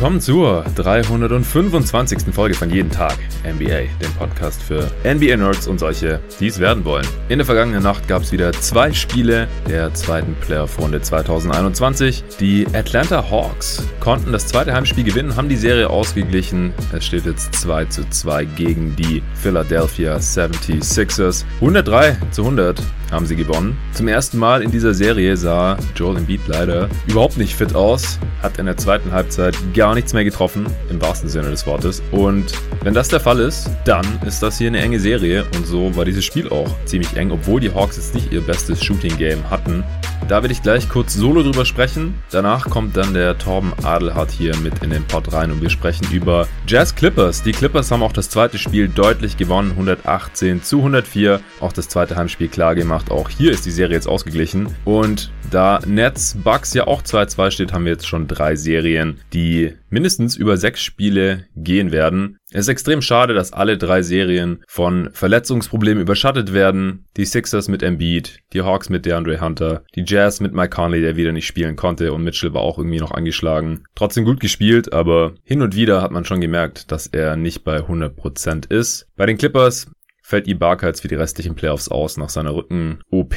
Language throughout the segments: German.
willkommen zur 325. Folge von Jeden Tag NBA, dem Podcast für NBA-Nerds und solche, die es werden wollen. In der vergangenen Nacht gab es wieder zwei Spiele der zweiten Playoff-Runde 2021. Die Atlanta Hawks konnten das zweite Heimspiel gewinnen, haben die Serie ausgeglichen. Es steht jetzt 2 zu 2 gegen die Philadelphia 76ers. 103 zu 100 haben sie gewonnen. Zum ersten Mal in dieser Serie sah Joel Embiid leider überhaupt nicht fit aus, hat in der zweiten Halbzeit gar nichts mehr getroffen, im wahrsten Sinne des Wortes. Und wenn das der Fall ist, dann ist das hier eine enge Serie und so war dieses Spiel auch ziemlich eng, obwohl die Hawks jetzt nicht ihr bestes Shooting-Game hatten. Da werde ich gleich kurz solo drüber sprechen. Danach kommt dann der Torben Adelhardt hier mit in den Pod rein und wir sprechen über Jazz Clippers. Die Clippers haben auch das zweite Spiel deutlich gewonnen, 118 zu 104. Auch das zweite Heimspiel klar gemacht. Auch hier ist die Serie jetzt ausgeglichen. Und da Nets Bucks ja auch 2-2 steht, haben wir jetzt schon drei Serien, die mindestens über sechs Spiele gehen werden. Es ist extrem schade, dass alle drei Serien von Verletzungsproblemen überschattet werden. Die Sixers mit Embiid, die Hawks mit DeAndre Hunter, die Jazz mit Mike Conley, der wieder nicht spielen konnte und Mitchell war auch irgendwie noch angeschlagen. Trotzdem gut gespielt, aber hin und wieder hat man schon gemerkt, dass er nicht bei 100% ist. Bei den Clippers fällt Ibaka jetzt für die restlichen Playoffs aus nach seiner Rücken-OP.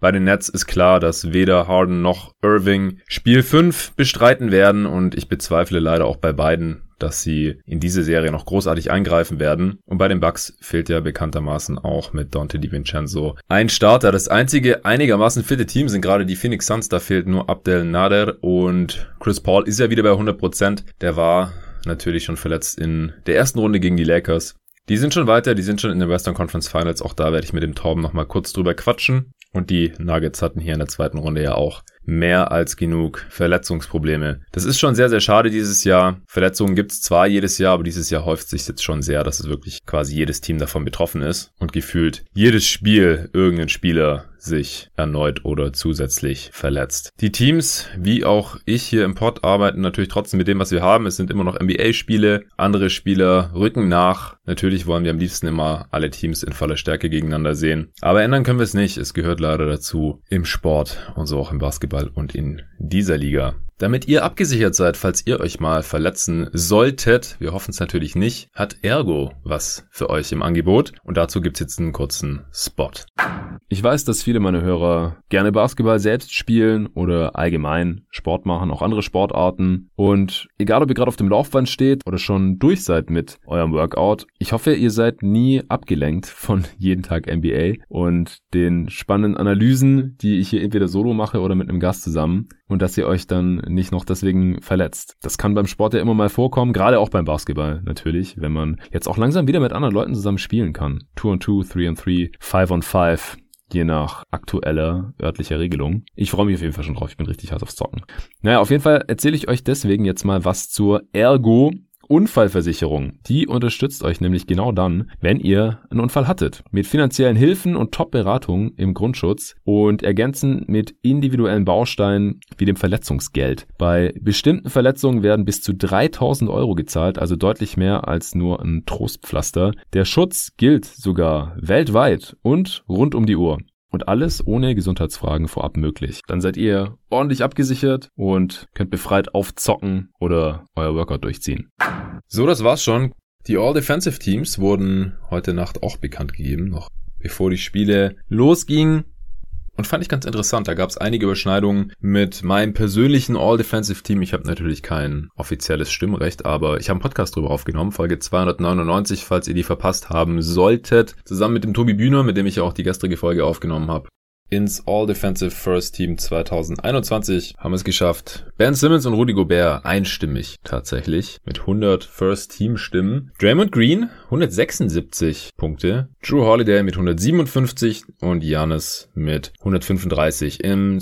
Bei den Nets ist klar, dass weder Harden noch Irving Spiel 5 bestreiten werden und ich bezweifle leider auch bei beiden, dass sie in diese Serie noch großartig eingreifen werden. Und bei den Bucks fehlt ja bekanntermaßen auch mit Dante DiVincenzo ein Starter. Das einzige einigermaßen fitte Team sind gerade die Phoenix Suns. Da fehlt nur Abdel Nader und Chris Paul ist ja wieder bei 100%. Der war natürlich schon verletzt in der ersten Runde gegen die Lakers. Die sind schon weiter, die sind schon in den Western Conference Finals. Auch da werde ich mit dem Torben nochmal kurz drüber quatschen. Und die Nuggets hatten hier in der zweiten Runde ja auch mehr als genug Verletzungsprobleme. Das ist schon sehr, sehr schade dieses Jahr. Verletzungen gibt's zwar jedes Jahr, aber dieses Jahr häuft sich jetzt schon sehr, dass es wirklich quasi jedes Team davon betroffen ist und gefühlt jedes Spiel irgendein Spieler sich erneut oder zusätzlich verletzt. Die Teams, wie auch ich hier im Pod, arbeiten natürlich trotzdem mit dem, was wir haben. Es sind immer noch NBA-Spiele. Andere Spieler rücken nach. Natürlich wollen wir am liebsten immer alle Teams in voller Stärke gegeneinander sehen. Aber ändern können wir es nicht. Es gehört leider dazu im Sport und so auch im Basketball und in dieser Liga. Damit ihr abgesichert seid, falls ihr euch mal verletzen solltet, wir hoffen es natürlich nicht, hat Ergo was für euch im Angebot. Und dazu gibt's jetzt einen kurzen Spot. Ich weiß, dass viele meiner Hörer gerne Basketball selbst spielen oder allgemein Sport machen, auch andere Sportarten. Und egal ob ihr gerade auf dem Laufband steht oder schon durch seid mit eurem Workout, ich hoffe, ihr seid nie abgelenkt von jeden Tag NBA und den spannenden Analysen, die ich hier entweder solo mache oder mit einem Gast zusammen und dass ihr euch dann nicht noch deswegen verletzt. Das kann beim Sport ja immer mal vorkommen, gerade auch beim Basketball natürlich, wenn man jetzt auch langsam wieder mit anderen Leuten zusammen spielen kann. 2 on 2, 3 on 3, 5 on 5 je nach aktueller örtlicher Regelung. Ich freue mich auf jeden Fall schon drauf. Ich bin richtig hart aufs Zocken. Naja, auf jeden Fall erzähle ich euch deswegen jetzt mal was zur Ergo Unfallversicherung, die unterstützt euch nämlich genau dann, wenn ihr einen Unfall hattet. Mit finanziellen Hilfen und Top-Beratungen im Grundschutz und ergänzen mit individuellen Bausteinen wie dem Verletzungsgeld. Bei bestimmten Verletzungen werden bis zu 3000 Euro gezahlt, also deutlich mehr als nur ein Trostpflaster. Der Schutz gilt sogar weltweit und rund um die Uhr. Und alles ohne Gesundheitsfragen vorab möglich. Dann seid ihr ordentlich abgesichert und könnt befreit aufzocken oder euer Workout durchziehen. So, das war's schon. Die All-Defensive Teams wurden heute Nacht auch bekannt gegeben, noch bevor die Spiele losgingen. Und fand ich ganz interessant. Da gab es einige Überschneidungen mit meinem persönlichen All-Defensive-Team. Ich habe natürlich kein offizielles Stimmrecht, aber ich habe einen Podcast drüber aufgenommen, Folge 299, falls ihr die verpasst haben solltet. Zusammen mit dem Tobi Bühner, mit dem ich auch die gestrige Folge aufgenommen habe ins All-Defensive First Team 2021 haben es geschafft. Ben Simmons und Rudy Gobert einstimmig tatsächlich mit 100 First Team Stimmen. Draymond Green 176 Punkte. Drew Holiday mit 157 und Giannis mit 135. Im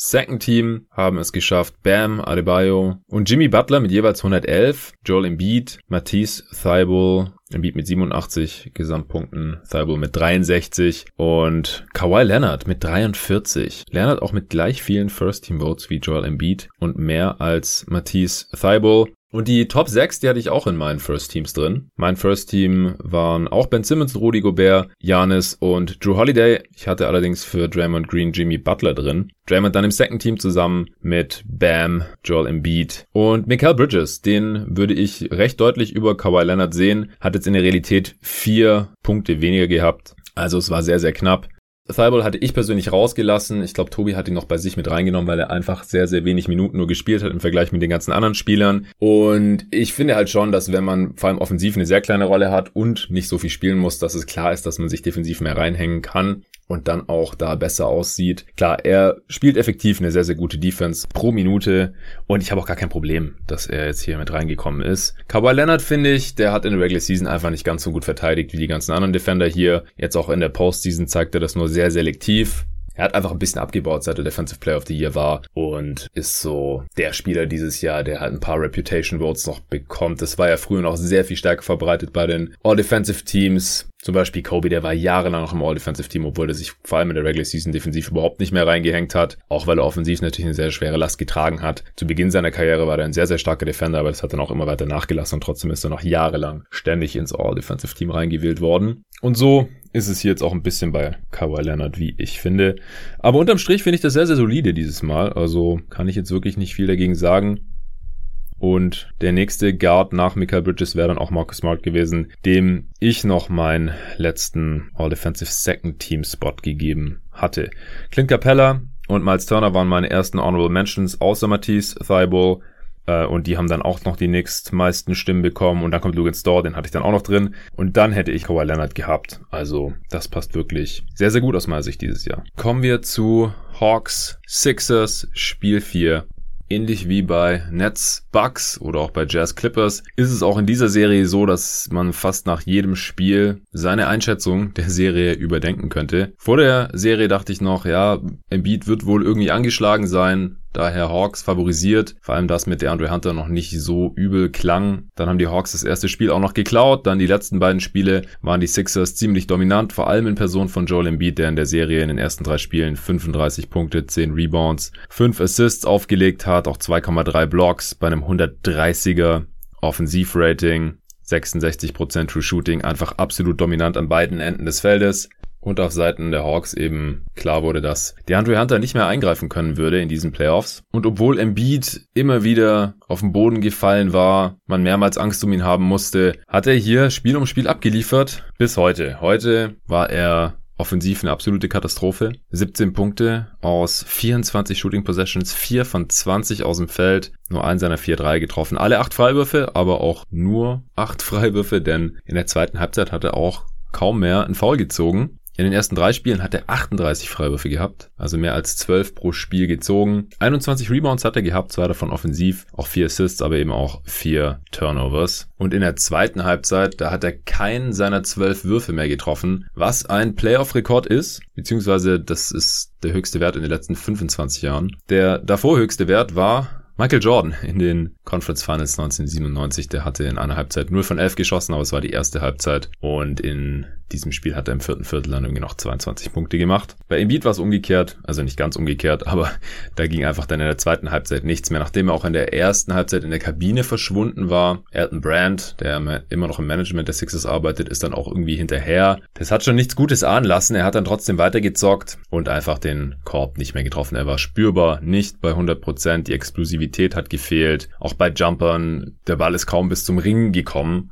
Second Team haben es geschafft Bam Adebayo und Jimmy Butler mit jeweils 111, Joel Embiid, Matisse Thibault Embiid mit 87 Gesamtpunkten, Thibault mit 63 und Kawhi Leonard mit 43. Leonard auch mit gleich vielen First-Team-Votes wie Joel Embiid und mehr als Matisse Thibault. Und die Top 6, die hatte ich auch in meinen First Teams drin. Mein First Team waren auch Ben Simmons, Rudy Gobert, Janis und Drew Holiday. Ich hatte allerdings für Draymond Green Jimmy Butler drin. Draymond dann im Second Team zusammen mit Bam, Joel Embiid und Mikael Bridges. Den würde ich recht deutlich über Kawhi Leonard sehen. Hat jetzt in der Realität vier Punkte weniger gehabt. Also es war sehr, sehr knapp. Thibault hatte ich persönlich rausgelassen. Ich glaube, Tobi hat ihn noch bei sich mit reingenommen, weil er einfach sehr, sehr wenig Minuten nur gespielt hat im Vergleich mit den ganzen anderen Spielern. Und ich finde halt schon, dass wenn man vor allem offensiv eine sehr kleine Rolle hat und nicht so viel spielen muss, dass es klar ist, dass man sich defensiv mehr reinhängen kann und dann auch da besser aussieht. Klar, er spielt effektiv eine sehr, sehr gute Defense pro Minute und ich habe auch gar kein Problem, dass er jetzt hier mit reingekommen ist. Kawhi Leonard finde ich, der hat in der Regular Season einfach nicht ganz so gut verteidigt wie die ganzen anderen Defender hier. Jetzt auch in der Postseason zeigt er das nur sehr selektiv. Er hat einfach ein bisschen abgebaut, seit er Defensive Player of the Year war und ist so der Spieler dieses Jahr, der halt ein paar Reputation Votes noch bekommt. Das war ja früher noch sehr viel stärker verbreitet bei den All-Defensive Teams. Zum Beispiel Kobe, der war jahrelang noch im All-Defensive-Team, obwohl er sich vor allem in der Regular Season defensiv überhaupt nicht mehr reingehängt hat. Auch weil er offensiv natürlich eine sehr schwere Last getragen hat. Zu Beginn seiner Karriere war er ein sehr, sehr starker Defender, aber das hat dann auch immer weiter nachgelassen und trotzdem ist er noch jahrelang ständig ins All-Defensive-Team reingewählt worden. Und so ist es hier jetzt auch ein bisschen bei Kawhi Leonard, wie ich finde. Aber unterm Strich finde ich das sehr, sehr solide dieses Mal. Also kann ich jetzt wirklich nicht viel dagegen sagen. Und der nächste Guard nach Michael Bridges wäre dann auch Marcus Smart gewesen, dem ich noch meinen letzten All-Defensive Second Team Spot gegeben hatte. Clint Capella und Miles Turner waren meine ersten Honorable Mentions, außer Matisse Thibault. Äh, und die haben dann auch noch die nächstmeisten Stimmen bekommen. Und dann kommt Logan Store, den hatte ich dann auch noch drin. Und dann hätte ich Kawhi Leonard gehabt. Also das passt wirklich sehr, sehr gut aus meiner Sicht dieses Jahr. Kommen wir zu Hawks Sixers Spiel 4 ähnlich wie bei Nets Bucks oder auch bei Jazz Clippers ist es auch in dieser Serie so, dass man fast nach jedem Spiel seine Einschätzung der Serie überdenken könnte. Vor der Serie dachte ich noch, ja, Embiid wird wohl irgendwie angeschlagen sein daher Hawks favorisiert. Vor allem das mit DeAndre Hunter noch nicht so übel klang. Dann haben die Hawks das erste Spiel auch noch geklaut. Dann die letzten beiden Spiele waren die Sixers ziemlich dominant, vor allem in Person von Joel Embiid, der in der Serie in den ersten drei Spielen 35 Punkte, 10 Rebounds, 5 Assists aufgelegt hat, auch 2,3 Blocks bei einem 130er Offensivrating. 66% True Shooting, einfach absolut dominant an beiden Enden des Feldes und auf Seiten der Hawks eben klar wurde, dass DeAndre Hunter nicht mehr eingreifen können würde in diesen Playoffs. Und obwohl Embiid immer wieder auf den Boden gefallen war, man mehrmals Angst um ihn haben musste, hat er hier Spiel um Spiel abgeliefert bis heute. Heute war er offensiv eine absolute Katastrophe. 17 Punkte aus 24 Shooting Possessions, 4 von 20 aus dem Feld, nur ein seiner 4-3 getroffen. Alle 8 Freiwürfe, aber auch nur 8 Freiwürfe, denn in der zweiten Halbzeit hat er auch kaum mehr einen Foul gezogen. In den ersten drei Spielen hat er 38 Freiwürfe gehabt, also mehr als 12 pro Spiel gezogen. 21 Rebounds hat er gehabt, zwei davon offensiv, auch vier Assists, aber eben auch vier Turnovers. Und in der zweiten Halbzeit, da hat er keinen seiner zwölf Würfe mehr getroffen, was ein Playoff-Rekord ist, beziehungsweise das ist der höchste Wert in den letzten 25 Jahren. Der davor höchste Wert war Michael Jordan in den Conference Finals 1997, der hatte in einer Halbzeit 0 von 11 geschossen, aber es war die erste Halbzeit und in diesem Spiel hat er im vierten Viertel dann irgendwie noch 22 Punkte gemacht. Bei Embiid war es umgekehrt, also nicht ganz umgekehrt, aber da ging einfach dann in der zweiten Halbzeit nichts mehr, nachdem er auch in der ersten Halbzeit in der Kabine verschwunden war. Elton Brand, der immer noch im Management der Sixers arbeitet, ist dann auch irgendwie hinterher. Das hat schon nichts Gutes ahnen lassen, er hat dann trotzdem weitergezockt und einfach den Korb nicht mehr getroffen. Er war spürbar nicht bei 100%, Prozent. die Explosivität hat gefehlt, auch bei Jumpern, der Ball ist kaum bis zum Ring gekommen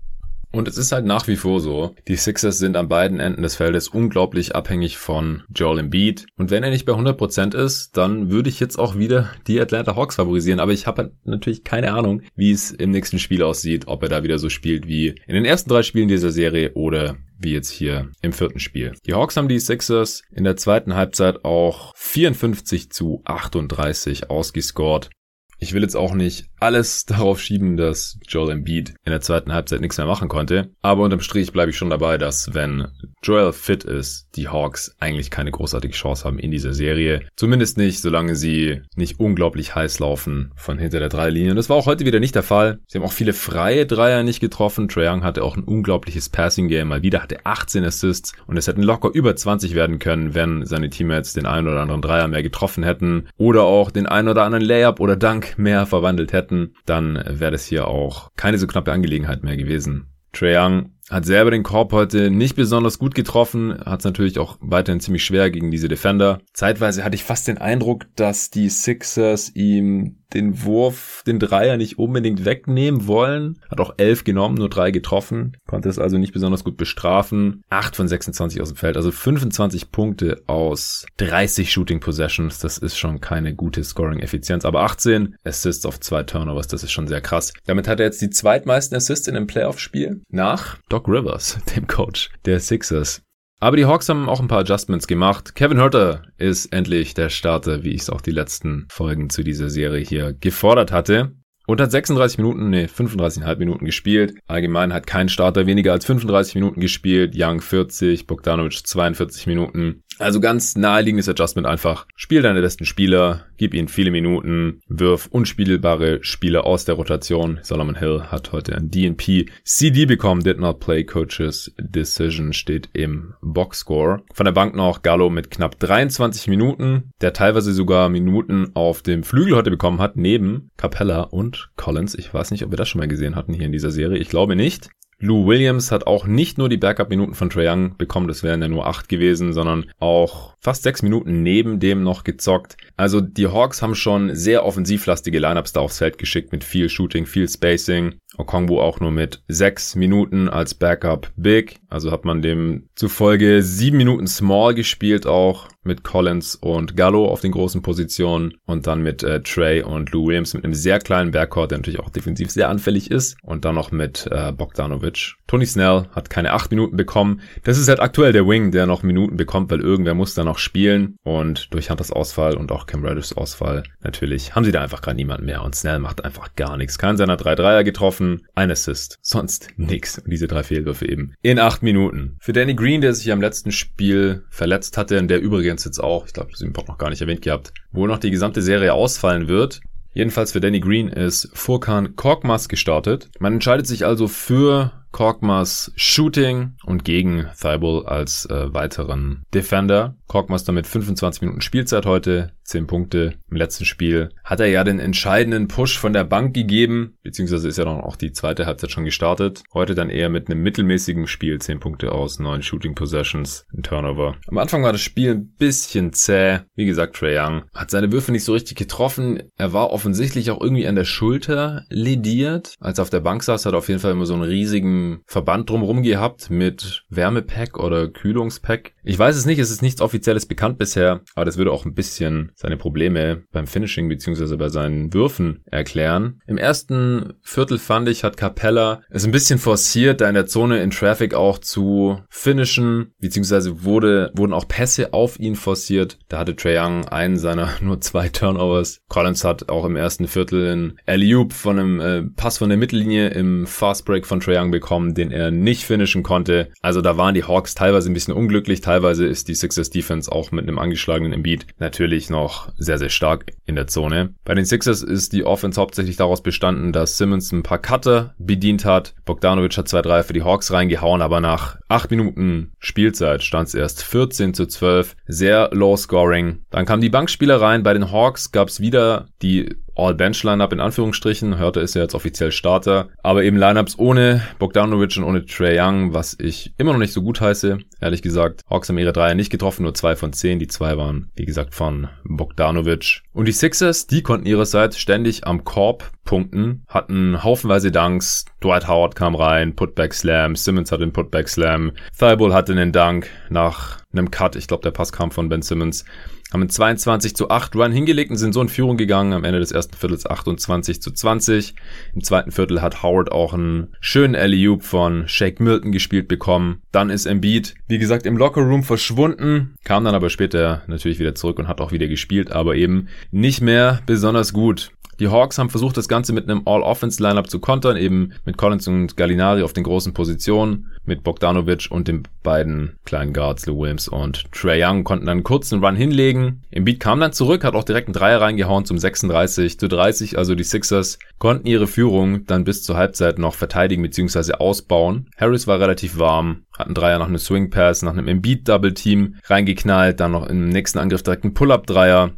und es ist halt nach wie vor so, die Sixers sind an beiden Enden des Feldes unglaublich abhängig von Joel Embiid. Und wenn er nicht bei 100% ist, dann würde ich jetzt auch wieder die Atlanta Hawks favorisieren. Aber ich habe halt natürlich keine Ahnung, wie es im nächsten Spiel aussieht, ob er da wieder so spielt wie in den ersten drei Spielen dieser Serie oder wie jetzt hier im vierten Spiel. Die Hawks haben die Sixers in der zweiten Halbzeit auch 54 zu 38 ausgescored. Ich will jetzt auch nicht alles darauf schieben, dass Joel Embiid in der zweiten Halbzeit nichts mehr machen konnte. Aber unterm Strich bleibe ich schon dabei, dass wenn Joel fit ist, die Hawks eigentlich keine großartige Chance haben in dieser Serie. Zumindest nicht, solange sie nicht unglaublich heiß laufen von hinter der Dreilinie. Und das war auch heute wieder nicht der Fall. Sie haben auch viele freie Dreier nicht getroffen. Trae Young hatte auch ein unglaubliches Passing Game. Mal wieder hatte 18 Assists und es hätten locker über 20 werden können, wenn seine Teammates den einen oder anderen Dreier mehr getroffen hätten oder auch den einen oder anderen Layup oder Dunk Dank mehr verwandelt hätten, dann wäre das hier auch keine so knappe Angelegenheit mehr gewesen. Trae Young hat selber den Korb heute nicht besonders gut getroffen, hat es natürlich auch weiterhin ziemlich schwer gegen diese Defender. Zeitweise hatte ich fast den Eindruck, dass die Sixers ihm den Wurf, den Dreier nicht unbedingt wegnehmen wollen. Hat auch elf genommen, nur drei getroffen. Konnte es also nicht besonders gut bestrafen. Acht von 26 aus dem Feld, also 25 Punkte aus 30 Shooting Possessions. Das ist schon keine gute Scoring-Effizienz. Aber 18 Assists auf zwei Turnovers, das ist schon sehr krass. Damit hat er jetzt die zweitmeisten Assists in einem Playoff-Spiel nach Doc Rivers, dem Coach der Sixers. Aber die Hawks haben auch ein paar Adjustments gemacht. Kevin Herter ist endlich der Starter, wie ich es auch die letzten Folgen zu dieser Serie hier gefordert hatte. Und hat 36 Minuten, nee, 35,5 Minuten gespielt. Allgemein hat kein Starter weniger als 35 Minuten gespielt. Young 40, Bogdanovic 42 Minuten. Also ganz naheliegendes Adjustment einfach. Spiel deine besten Spieler, gib ihnen viele Minuten, wirf unspielbare Spieler aus der Rotation. Solomon Hill hat heute ein DNP CD bekommen, did not play coaches decision steht im Boxscore. Von der Bank noch Gallo mit knapp 23 Minuten, der teilweise sogar Minuten auf dem Flügel heute bekommen hat, neben Capella und Collins. Ich weiß nicht, ob wir das schon mal gesehen hatten hier in dieser Serie. Ich glaube nicht. Lou Williams hat auch nicht nur die Backup-Minuten von Trae Young bekommen, das wären ja nur acht gewesen, sondern auch fast sechs Minuten neben dem noch gezockt. Also die Hawks haben schon sehr offensivlastige Lineups da aufs Feld geschickt mit viel Shooting, viel Spacing. Okongwu auch nur mit sechs Minuten als Backup Big. Also hat man dem zufolge sieben Minuten Small gespielt auch mit Collins und Gallo auf den großen Positionen und dann mit äh, Trey und Lou Williams mit einem sehr kleinen Backcourt, der natürlich auch defensiv sehr anfällig ist und dann noch mit äh, Bogdanovic. Tony Snell hat keine acht Minuten bekommen. Das ist halt aktuell der Wing, der noch Minuten bekommt, weil irgendwer muss da noch spielen und durch Hunters Ausfall und auch Cam Reddish Ausfall natürlich haben sie da einfach gerade niemanden mehr und Snell macht einfach gar nichts. Kein seiner drei Dreier getroffen, ein Assist, sonst nix. Und diese drei Fehlwürfe eben in acht Minuten. Für Danny Green, der sich am letzten Spiel verletzt hatte und der übrigens jetzt auch, ich glaube, das haben wir noch gar nicht erwähnt gehabt, wo noch die gesamte Serie ausfallen wird. Jedenfalls für Danny Green ist Furkan Korkmaz gestartet. Man entscheidet sich also für Korkmaz Shooting und gegen Thibault als äh, weiteren Defender. Korkmaz damit 25 Minuten Spielzeit heute, 10 Punkte. Im letzten Spiel hat er ja den entscheidenden Push von der Bank gegeben, beziehungsweise ist ja dann auch die zweite Halbzeit schon gestartet. Heute dann eher mit einem mittelmäßigen Spiel, 10 Punkte aus 9 Shooting Possessions, ein Turnover. Am Anfang war das Spiel ein bisschen zäh. Wie gesagt, Trey Young hat seine Würfe nicht so richtig getroffen. Er war offensichtlich auch irgendwie an der Schulter lediert. Als er auf der Bank saß, hat er auf jeden Fall immer so einen riesigen Verband drumherum gehabt mit Wärmepack oder Kühlungspack. Ich weiß es nicht, es ist nichts Offizielles bekannt bisher, aber das würde auch ein bisschen seine Probleme beim Finishing beziehungsweise bei seinen Würfen erklären. Im ersten Viertel fand ich, hat Capella es ein bisschen forciert, da in der Zone in Traffic auch zu finishen, beziehungsweise wurde, wurden auch Pässe auf ihn forciert. Da hatte Trae Young einen seiner nur zwei Turnovers. Collins hat auch im ersten Viertel einen alley von einem äh, Pass von der Mittellinie im Fast Break von Trae Young bekommen, den er nicht finishen konnte. Also da waren die Hawks teilweise ein bisschen unglücklich, teilweise ist die Sixers Defense auch mit einem angeschlagenen Embiid natürlich noch sehr, sehr stark in der Zone. Bei den Sixers ist die Offense hauptsächlich daraus bestanden, dass Simmons ein paar Cutter bedient hat. Bogdanovic hat zwei, drei für die Hawks reingehauen, aber nach acht Minuten Spielzeit stand es erst 14 zu 12. Sehr low scoring. Dann kamen die Bankspieler rein. Bei den Hawks gab es wieder die All-Bench-Lineup in Anführungsstrichen. Hörte ist ja jetzt offiziell Starter. Aber eben Lineups ohne Bogdanovic und ohne Trey Young, was ich immer noch nicht so gut heiße. Ehrlich gesagt, Hawks haben ihre Dreier nicht getroffen, nur zwei von zehn. Die zwei waren, wie gesagt, von Bogdanovic. Und die Sixers, die konnten ihrerseits ständig am Korb punkten, hatten haufenweise Dunks. Dwight Howard kam rein, Putback Slam, Simmons hatte den Putback Slam, Thibault hatte einen Dunk nach einem Cut. Ich glaube, der Pass kam von Ben Simmons haben einen 22 zu 8 Run hingelegt und sind so in Führung gegangen. Am Ende des ersten Viertels 28 zu 20. Im zweiten Viertel hat Howard auch einen schönen alley von Shake Milton gespielt bekommen. Dann ist Embiid, wie gesagt, im Lockerroom verschwunden, kam dann aber später natürlich wieder zurück und hat auch wieder gespielt, aber eben nicht mehr besonders gut. Die Hawks haben versucht, das Ganze mit einem All-Offense-Lineup zu kontern, eben mit Collins und Gallinari auf den großen Positionen, mit Bogdanovic und den beiden kleinen Guards, Lou Williams und Trey Young, konnten dann einen kurzen Run hinlegen. Embiid kam dann zurück, hat auch direkt einen Dreier reingehauen zum 36 zu 30, also die Sixers konnten ihre Führung dann bis zur Halbzeit noch verteidigen bzw. ausbauen. Harris war relativ warm, hat einen Dreier nach einem Swing Pass, nach einem Embiid Double Team reingeknallt, dann noch im nächsten Angriff direkt einen Pull-Up Dreier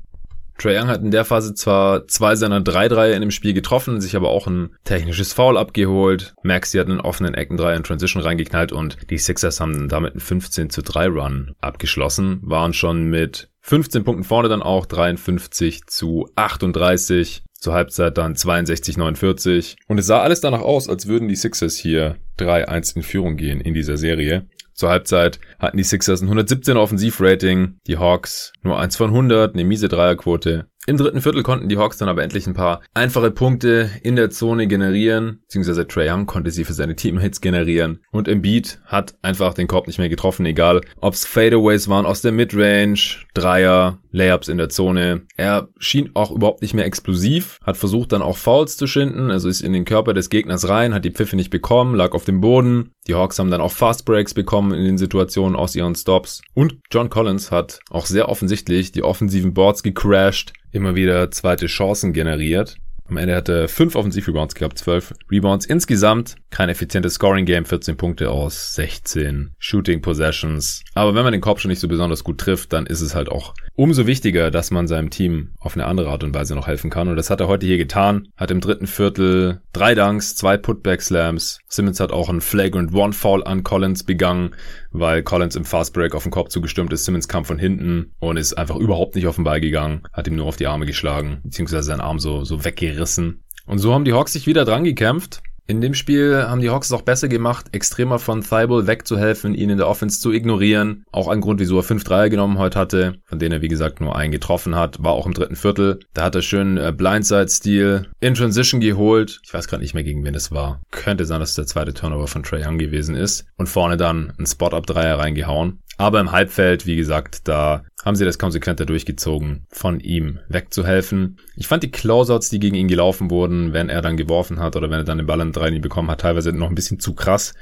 Trae Young hat in der Phase zwar zwei seiner drei Dreier in dem Spiel getroffen, sich aber auch ein technisches Foul abgeholt. Maxi hat einen offenen Eckendreier in Transition reingeknallt und die Sixers haben damit einen 15 zu 3 Run abgeschlossen, waren schon mit 15 Punkten vorne dann auch 53 zu 38. Zur Halbzeit dann 62, 49. Und es sah alles danach aus, als würden die Sixers hier 3-1 in Führung gehen in dieser Serie. Zur Halbzeit hatten die Sixers ein 117 Offensivrating, die Hawks nur 1 von 100, eine miese Dreierquote. Im dritten Viertel konnten die Hawks dann aber endlich ein paar einfache Punkte in der Zone generieren, beziehungsweise Trae Young konnte sie für seine Teamhits generieren und Embiid hat einfach den Korb nicht mehr getroffen, egal ob's Fadeaways waren aus der Midrange, Dreier, Layups in der Zone. Er schien auch überhaupt nicht mehr explosiv, hat versucht dann auch Fouls zu schinden, also ist in den Körper des Gegners rein, hat die Pfiffe nicht bekommen, lag auf dem Boden. Die Hawks haben dann auch Fast Breaks bekommen in den Situationen aus ihren Stops und John Collins hat auch sehr offensichtlich die offensiven Boards gecrashed, immer wieder zweite Chancen generiert. Am Ende hatte er 5 Offensiv-Rebounds gehabt, 12 Rebounds insgesamt. Kein effizientes Scoring-Game, 14 Punkte aus 16 Shooting-Possessions. Aber wenn man den Korb schon nicht so besonders gut trifft, dann ist es halt auch umso wichtiger, dass man seinem Team auf eine andere Art und Weise noch helfen kann. Und das hat er heute hier getan. Hat im dritten Viertel drei Dunks, zwei Putback-Slams. Simmons hat auch einen Flagrant One-Foul an Collins begangen, weil Collins im Fastbreak auf den Korb zugestürmt ist. Simmons kam von hinten und ist einfach überhaupt nicht auf den Ball gegangen. Hat ihm nur auf die Arme geschlagen, beziehungsweise seinen Arm so, so weggerissen. Und so haben die Hawks sich wieder dran gekämpft. In dem Spiel haben die Hawks es auch besser gemacht, extremer von Thibault wegzuhelfen, ihn in der Offense zu ignorieren. Auch ein Grund, wieso er 5 Dreier genommen heute hatte, von denen er wie gesagt nur einen getroffen hat, war auch im dritten Viertel. Da hat er schön äh, Blindside-Stil in Transition geholt. Ich weiß gerade nicht mehr, gegen wen es war. Könnte sein, dass es der zweite Turnover von Trey Young gewesen ist. Und vorne dann ein Spot-Up-Dreier reingehauen. Aber im Halbfeld, wie gesagt, da haben sie das konsequenter durchgezogen, von ihm wegzuhelfen. Ich fand die Closeouts, die gegen ihn gelaufen wurden, wenn er dann geworfen hat oder wenn er dann den Ball an drei bekommen hat, teilweise noch ein bisschen zu krass,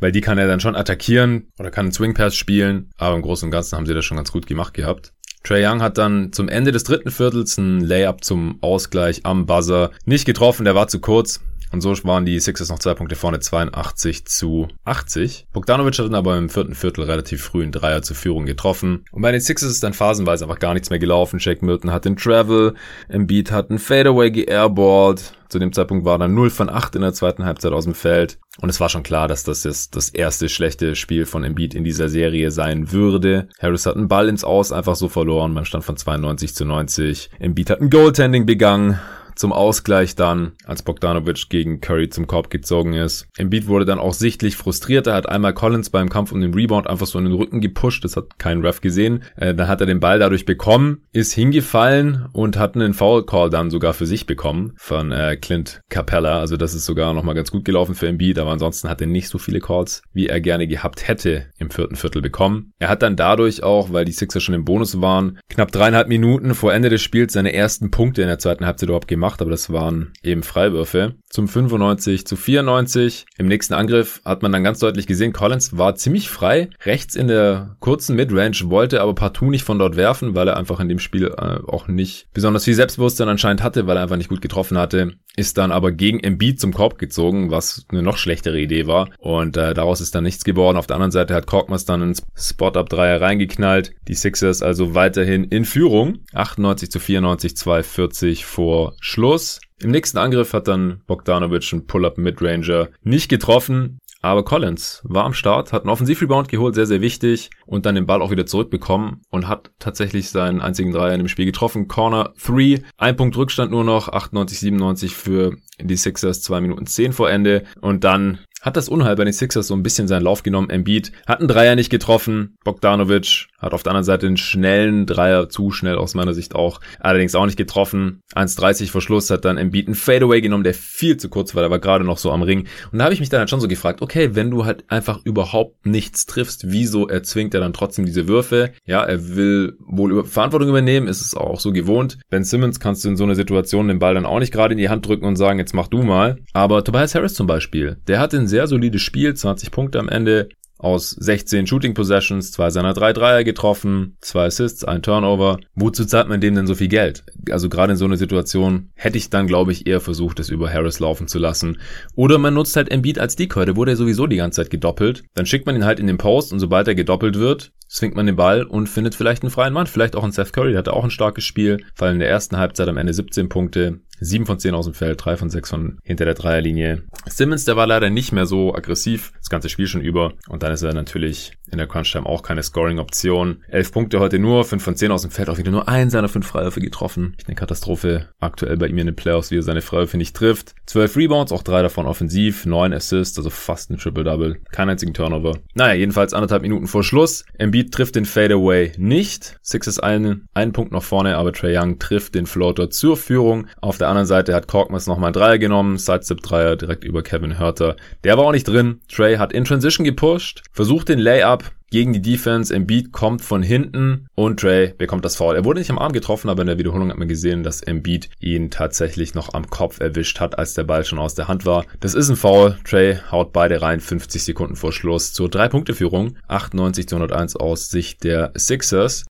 weil die kann er dann schon attackieren oder kann einen Swing Pass spielen, aber im Großen und Ganzen haben sie das schon ganz gut gemacht gehabt. Trey Young hat dann zum Ende des dritten Viertels ein Layup zum Ausgleich am Buzzer nicht getroffen, der war zu kurz. Und so waren die Sixers noch zwei Punkte vorne, 82 zu 80. Bogdanovic hat dann aber im vierten Viertel relativ früh einen Dreier zur Führung getroffen. Und bei den Sixers ist dann phasenweise einfach gar nichts mehr gelaufen. Shake Milton hat den Travel, Embiid hat einen Fadeaway geairballt. Zu dem Zeitpunkt war dann 0 von 8 in der zweiten Halbzeit aus dem Feld. Und es war schon klar, dass das jetzt das erste schlechte Spiel von Embiid in dieser Serie sein würde. Harris hat einen Ball ins Aus einfach so verloren. Man stand von 92 zu 90. Embiid hat ein Goaltending begangen zum Ausgleich dann, als Bogdanovic gegen Curry zum Korb gezogen ist. Embiid wurde dann auch sichtlich frustriert. Er hat einmal Collins beim Kampf um den Rebound einfach so in den Rücken gepusht. Das hat kein Ref gesehen. Äh, dann hat er den Ball dadurch bekommen, ist hingefallen und hat einen Foul Call dann sogar für sich bekommen von äh, Clint Capella. Also das ist sogar nochmal ganz gut gelaufen für Embiid, aber ansonsten hat er nicht so viele Calls, wie er gerne gehabt hätte im vierten Viertel bekommen. Er hat dann dadurch auch, weil die Sixers schon im Bonus waren, knapp dreieinhalb Minuten vor Ende des Spiels seine ersten Punkte in der zweiten Halbzeit überhaupt gemacht gemacht, aber das waren eben Freiwürfe. Zum 95 zu 94. Im nächsten Angriff hat man dann ganz deutlich gesehen, Collins war ziemlich frei. Rechts in der kurzen Midrange wollte aber partout nicht von dort werfen, weil er einfach in dem Spiel äh, auch nicht besonders viel Selbstbewusstsein anscheinend hatte, weil er einfach nicht gut getroffen hatte. Ist dann aber gegen Embiid zum Korb gezogen, was eine noch schlechtere Idee war. Und äh, daraus ist dann nichts geworden. Auf der anderen Seite hat Korkmaz dann einen Spot-Up-Dreier reingeknallt. Die Sixers also weiterhin in Führung. 98 zu 94, 240 vor Schluss. Im nächsten Angriff hat dann Bogdanovic einen Pull-Up Midranger nicht getroffen. Aber Collins war am Start, hat einen Offensivrebound geholt, sehr, sehr wichtig, und dann den Ball auch wieder zurückbekommen und hat tatsächlich seinen einzigen Dreier in dem Spiel getroffen. Corner 3, ein Punkt Rückstand nur noch, 98, 97 für die Sixers, 2 Minuten 10 vor Ende. Und dann hat das Unheil bei den Sixers so ein bisschen seinen Lauf genommen. Embiid hat einen Dreier nicht getroffen. Bogdanovic hat auf der anderen Seite einen schnellen Dreier, zu schnell aus meiner Sicht auch, allerdings auch nicht getroffen. 1,30 vor Schluss hat dann Embiid einen Fadeaway genommen, der viel zu kurz war, der war gerade noch so am Ring. Und da habe ich mich dann halt schon so gefragt, okay, wenn du halt einfach überhaupt nichts triffst, wieso erzwingt er dann trotzdem diese Würfe? Ja, er will wohl Verantwortung übernehmen, ist es auch so gewohnt. Ben Simmons kannst du in so einer Situation den Ball dann auch nicht gerade in die Hand drücken und sagen, jetzt mach du mal. Aber Tobias Harris zum Beispiel, der hat ein sehr solides Spiel, 20 Punkte am Ende, aus 16 Shooting Possessions, zwei seiner drei Dreier getroffen, zwei Assists, ein Turnover. Wozu zahlt man dem denn so viel Geld? Also gerade in so einer Situation hätte ich dann, glaube ich, eher versucht, es über Harris laufen zu lassen. Oder man nutzt halt Embiid als Decoy, da wurde er sowieso die ganze Zeit gedoppelt. Dann schickt man ihn halt in den Post und sobald er gedoppelt wird, swingt man den Ball und findet vielleicht einen freien Mann, vielleicht auch einen Seth Curry, der hatte auch ein starkes Spiel, fallen in der ersten Halbzeit am Ende 17 Punkte, 7 von 10 aus dem Feld, 3 von 6 von hinter der Dreierlinie. Simmons, der war leider nicht mehr so aggressiv, das ganze Spiel schon über. Und dann ist er natürlich in der Crunch-Time auch keine Scoring-Option. 11 Punkte heute nur, 5 von 10 aus dem Feld, auch wieder nur ein seiner 5 Freiwürfe getroffen. Eine Katastrophe aktuell bei ihm in den Playoffs, wie er seine Freiwürfe nicht trifft. 12 Rebounds, auch 3 davon offensiv, 9 Assists, also fast ein Triple-Double. Kein einzigen Turnover. Naja, jedenfalls anderthalb Minuten vor Schluss. Embiid trifft den Fadeaway nicht. Six ist einen, einen Punkt noch vorne, aber Trey Young trifft den Floater zur Führung. Auf der anderen Seite hat Korkmaz nochmal Dreier genommen, Sidestep-Dreier direkt über Kevin Hörter. Der war auch nicht drin. Trey hat in Transition gepusht, versucht den Layup, gegen die Defense. Embiid kommt von hinten und Trey bekommt das Foul. Er wurde nicht am Arm getroffen, aber in der Wiederholung hat man gesehen, dass Embiid ihn tatsächlich noch am Kopf erwischt hat, als der Ball schon aus der Hand war. Das ist ein Foul. Trey haut beide rein, 50 Sekunden vor Schluss zur 3-Punkte-Führung. 98 zu 101 aus Sicht der Sixers.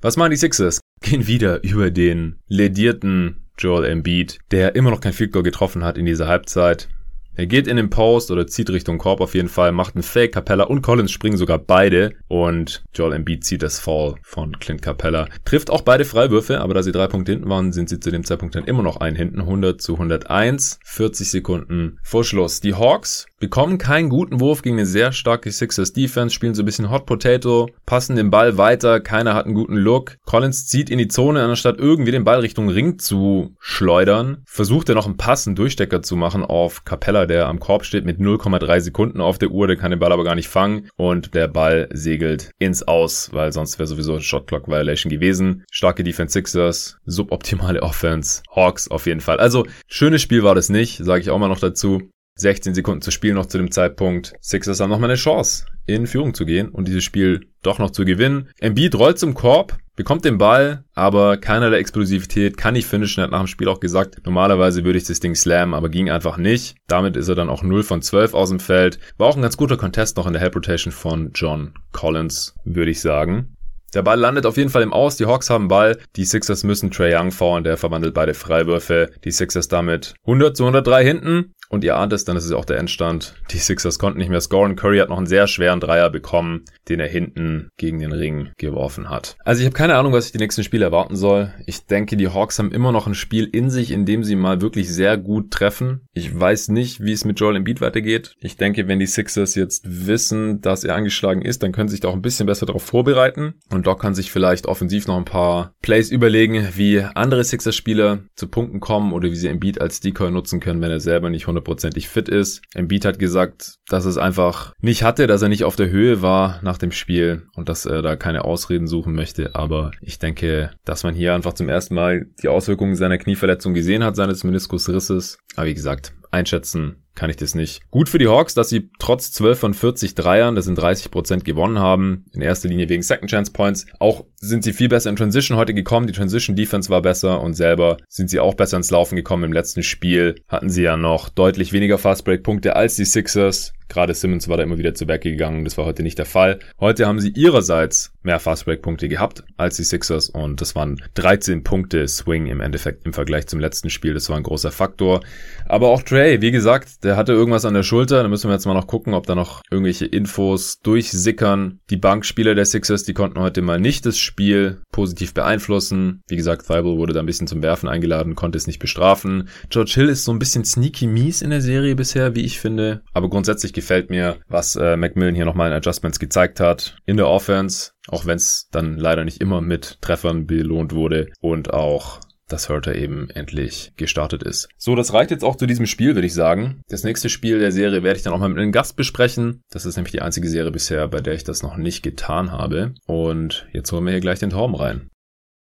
Was machen die Sixers? Gehen wieder über den ledierten Joel Embiid, der immer noch kein Field Goal getroffen hat in dieser Halbzeit. Er geht in den Post oder zieht Richtung Korb auf jeden Fall, macht einen Fake. Capella und Collins springen sogar beide und Joel Embiid zieht das Fall von Clint Capella. Trifft auch beide Freiwürfe, aber da sie drei Punkte hinten waren, sind sie zu dem Zeitpunkt dann immer noch ein hinten. 100 zu 101, 40 Sekunden vor Schluss. Die Hawks bekommen keinen guten Wurf gegen eine sehr starke Sixers Defense, spielen so ein bisschen Hot Potato, passen den Ball weiter, keiner hat einen guten Look. Collins zieht in die Zone, anstatt irgendwie den Ball Richtung Ring zu schleudern, versucht er noch einen Pass, einen Durchstecker zu machen auf Capella, der am Korb steht mit 0,3 Sekunden auf der Uhr, der kann den Ball aber gar nicht fangen und der Ball segelt ins Aus, weil sonst wäre sowieso Shot Clock Violation gewesen. Starke Defense Sixers, suboptimale Offense, Hawks auf jeden Fall. Also schönes Spiel war das nicht, sage ich auch mal noch dazu. 16 Sekunden zu spielen noch zu dem Zeitpunkt. Sixers haben nochmal eine Chance, in Führung zu gehen und dieses Spiel doch noch zu gewinnen. Embiid rollt zum Korb, bekommt den Ball, aber keinerlei Explosivität, kann nicht finishen, hat nach dem Spiel auch gesagt, normalerweise würde ich das Ding slammen, aber ging einfach nicht. Damit ist er dann auch 0 von 12 aus dem Feld. War auch ein ganz guter Contest noch in der Help Rotation von John Collins, würde ich sagen. Der Ball landet auf jeden Fall im Aus. Die Hawks haben Ball. Die Sixers müssen Trey Young faulen. Der verwandelt beide Freiwürfe. Die Sixers damit 100 zu 103 hinten. Und ihr ahnt es, dann ist es auch der Endstand. Die Sixers konnten nicht mehr scoren. Curry hat noch einen sehr schweren Dreier bekommen, den er hinten gegen den Ring geworfen hat. Also ich habe keine Ahnung, was ich die nächsten Spiele erwarten soll. Ich denke, die Hawks haben immer noch ein Spiel in sich, in dem sie mal wirklich sehr gut treffen. Ich weiß nicht, wie es mit Joel Embiid weitergeht. Ich denke, wenn die Sixers jetzt wissen, dass er angeschlagen ist, dann können sie sich da auch ein bisschen besser darauf vorbereiten. Und Doc kann sich vielleicht offensiv noch ein paar Plays überlegen, wie andere Sixers-Spieler zu Punkten kommen oder wie sie Embiid als Decoy nutzen können, wenn er selber nicht hundertprozentig fit ist. Embiid hat gesagt, dass es einfach nicht hatte, dass er nicht auf der Höhe war nach dem Spiel und dass er da keine Ausreden suchen möchte. Aber ich denke, dass man hier einfach zum ersten Mal die Auswirkungen seiner Knieverletzung gesehen hat, seines Meniskusrisses. Aber wie gesagt, einschätzen kann ich das nicht. Gut für die Hawks, dass sie trotz 12 von 40 Dreiern, das sind 30 Prozent gewonnen haben. In erster Linie wegen Second Chance Points. Auch sind sie viel besser in Transition heute gekommen. Die Transition Defense war besser und selber sind sie auch besser ins Laufen gekommen. Im letzten Spiel hatten sie ja noch deutlich weniger Fastbreak Punkte als die Sixers. Gerade Simmons war da immer wieder zu Werke gegangen. Das war heute nicht der Fall. Heute haben sie ihrerseits mehr Fastbreak-Punkte gehabt als die Sixers und das waren 13 Punkte Swing im Endeffekt im Vergleich zum letzten Spiel. Das war ein großer Faktor. Aber auch Trey, wie gesagt, der hatte irgendwas an der Schulter. Da müssen wir jetzt mal noch gucken, ob da noch irgendwelche Infos durchsickern. Die Bankspieler der Sixers, die konnten heute mal nicht das Spiel positiv beeinflussen. Wie gesagt, Thibault wurde da ein bisschen zum Werfen eingeladen, konnte es nicht bestrafen. George Hill ist so ein bisschen sneaky mies in der Serie bisher, wie ich finde. Aber grundsätzlich gefällt mir, was äh, Macmillan hier nochmal in Adjustments gezeigt hat. In der Offense, auch wenn es dann leider nicht immer mit Treffern belohnt wurde und auch dass Hurter eben endlich gestartet ist. So, das reicht jetzt auch zu diesem Spiel, würde ich sagen. Das nächste Spiel der Serie werde ich dann auch mal mit einem Gast besprechen. Das ist nämlich die einzige Serie bisher, bei der ich das noch nicht getan habe. Und jetzt holen wir hier gleich den Torben rein.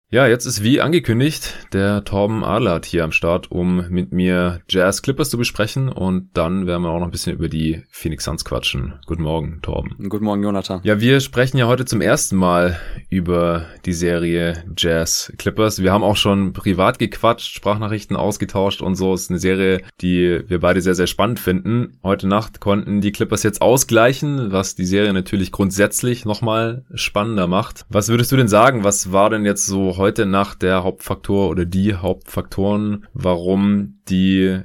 Ja, jetzt ist wie angekündigt der Torben Adlert hier am Start, um mit mir Jazz Clippers zu besprechen und dann werden wir auch noch ein bisschen über die Phoenix Suns quatschen. Guten Morgen, Torben. Guten Morgen, Jonathan. Ja, wir sprechen ja heute zum ersten Mal über die Serie Jazz Clippers. Wir haben auch schon privat gequatscht, Sprachnachrichten ausgetauscht und so. Es ist eine Serie, die wir beide sehr, sehr spannend finden. Heute Nacht konnten die Clippers jetzt ausgleichen, was die Serie natürlich grundsätzlich nochmal spannender macht. Was würdest du denn sagen? Was war denn jetzt so heute nach der Hauptfaktor oder die Hauptfaktoren, warum die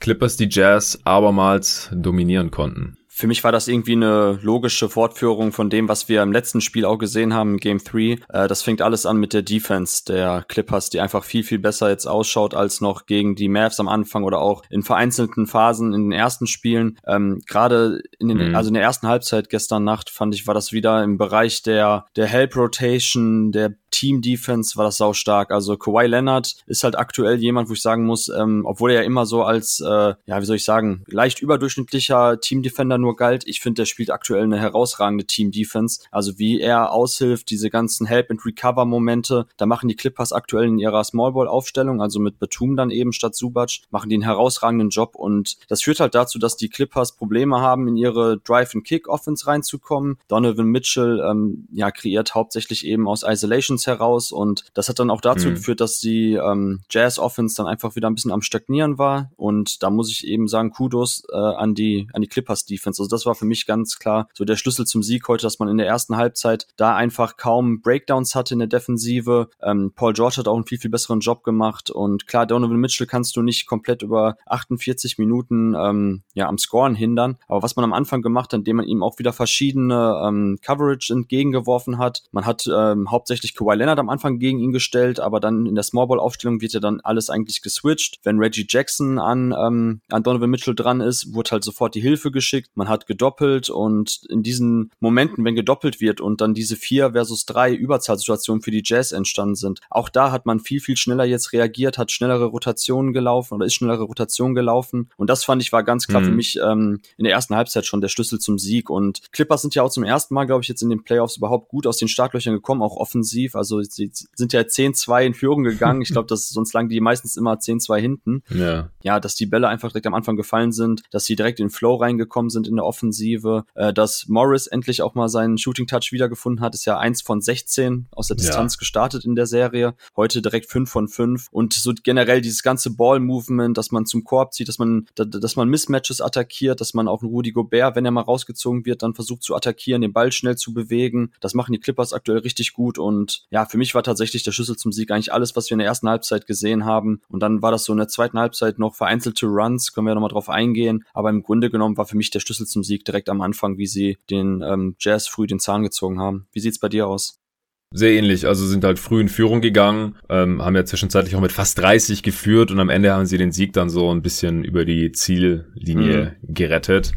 Clippers die Jazz abermals dominieren konnten? für mich war das irgendwie eine logische Fortführung von dem, was wir im letzten Spiel auch gesehen haben, in Game 3. Äh, das fängt alles an mit der Defense der Clippers, die einfach viel, viel besser jetzt ausschaut als noch gegen die Mavs am Anfang oder auch in vereinzelten Phasen in den ersten Spielen. Ähm, Gerade in den, mhm. also in der ersten Halbzeit gestern Nacht fand ich, war das wieder im Bereich der, der Help Rotation, der Team Defense war das sau stark. Also Kawhi Leonard ist halt aktuell jemand, wo ich sagen muss, ähm, obwohl er ja immer so als, äh, ja, wie soll ich sagen, leicht überdurchschnittlicher Team Defender nur galt. Ich finde, der spielt aktuell eine herausragende Team Defense. Also wie er aushilft, diese ganzen Help and Recover Momente, da machen die Clippers aktuell in ihrer Small Ball Aufstellung, also mit Batum dann eben statt Subac, machen die einen herausragenden Job und das führt halt dazu, dass die Clippers Probleme haben, in ihre Drive and Kick Offense reinzukommen. Donovan Mitchell ähm, ja kreiert hauptsächlich eben aus Isolations heraus und das hat dann auch dazu mhm. geführt, dass die ähm, Jazz Offense dann einfach wieder ein bisschen am stagnieren war und da muss ich eben sagen Kudos äh, an die an die Clippers Defense. Also das war für mich ganz klar so der Schlüssel zum Sieg heute, dass man in der ersten Halbzeit da einfach kaum Breakdowns hatte in der Defensive. Ähm, Paul George hat auch einen viel viel besseren Job gemacht und klar Donovan Mitchell kannst du nicht komplett über 48 Minuten ähm, ja am Scoren hindern, aber was man am Anfang gemacht hat, indem man ihm auch wieder verschiedene ähm, Coverage entgegengeworfen hat, man hat ähm, hauptsächlich Kawhi Leonard am Anfang gegen ihn gestellt, aber dann in der Smallball-Aufstellung wird ja dann alles eigentlich geswitcht. Wenn Reggie Jackson an, ähm, an Donovan Mitchell dran ist, wurde halt sofort die Hilfe geschickt. Man hat gedoppelt und in diesen Momenten, wenn gedoppelt wird und dann diese vier versus drei Überzahlsituationen für die Jazz entstanden sind, auch da hat man viel, viel schneller jetzt reagiert, hat schnellere Rotationen gelaufen oder ist schnellere Rotation gelaufen. Und das fand ich war ganz klar mhm. für mich ähm, in der ersten Halbzeit schon der Schlüssel zum Sieg. Und Clippers sind ja auch zum ersten Mal, glaube ich, jetzt in den Playoffs überhaupt gut aus den Startlöchern gekommen, auch offensiv. Also sie sind ja 10-2 in Führung gegangen. Ich glaube, dass sonst lagen die meistens immer 10-2 hinten. Ja. ja, dass die Bälle einfach direkt am Anfang gefallen sind, dass sie direkt in den Flow reingekommen sind in der Offensive, äh, dass Morris endlich auch mal seinen Shooting Touch wiedergefunden hat, ist ja eins von 16 aus der Distanz ja. gestartet in der Serie. Heute direkt 5 von 5 und so generell dieses ganze Ball Movement, dass man zum Korb zieht, dass man dass man Mismatches attackiert, dass man auch einen Rudy Gobert, wenn er mal rausgezogen wird, dann versucht zu attackieren, den Ball schnell zu bewegen. Das machen die Clippers aktuell richtig gut und ja, für mich war tatsächlich der Schlüssel zum Sieg eigentlich alles, was wir in der ersten Halbzeit gesehen haben. Und dann war das so in der zweiten Halbzeit noch vereinzelte Runs, können wir nochmal drauf eingehen. Aber im Grunde genommen war für mich der Schlüssel zum Sieg direkt am Anfang, wie sie den ähm, Jazz früh den Zahn gezogen haben. Wie sieht's bei dir aus? Sehr ähnlich, also sind halt früh in Führung gegangen, ähm, haben ja zwischenzeitlich auch mit fast 30 geführt und am Ende haben sie den Sieg dann so ein bisschen über die Ziellinie mhm. gerettet.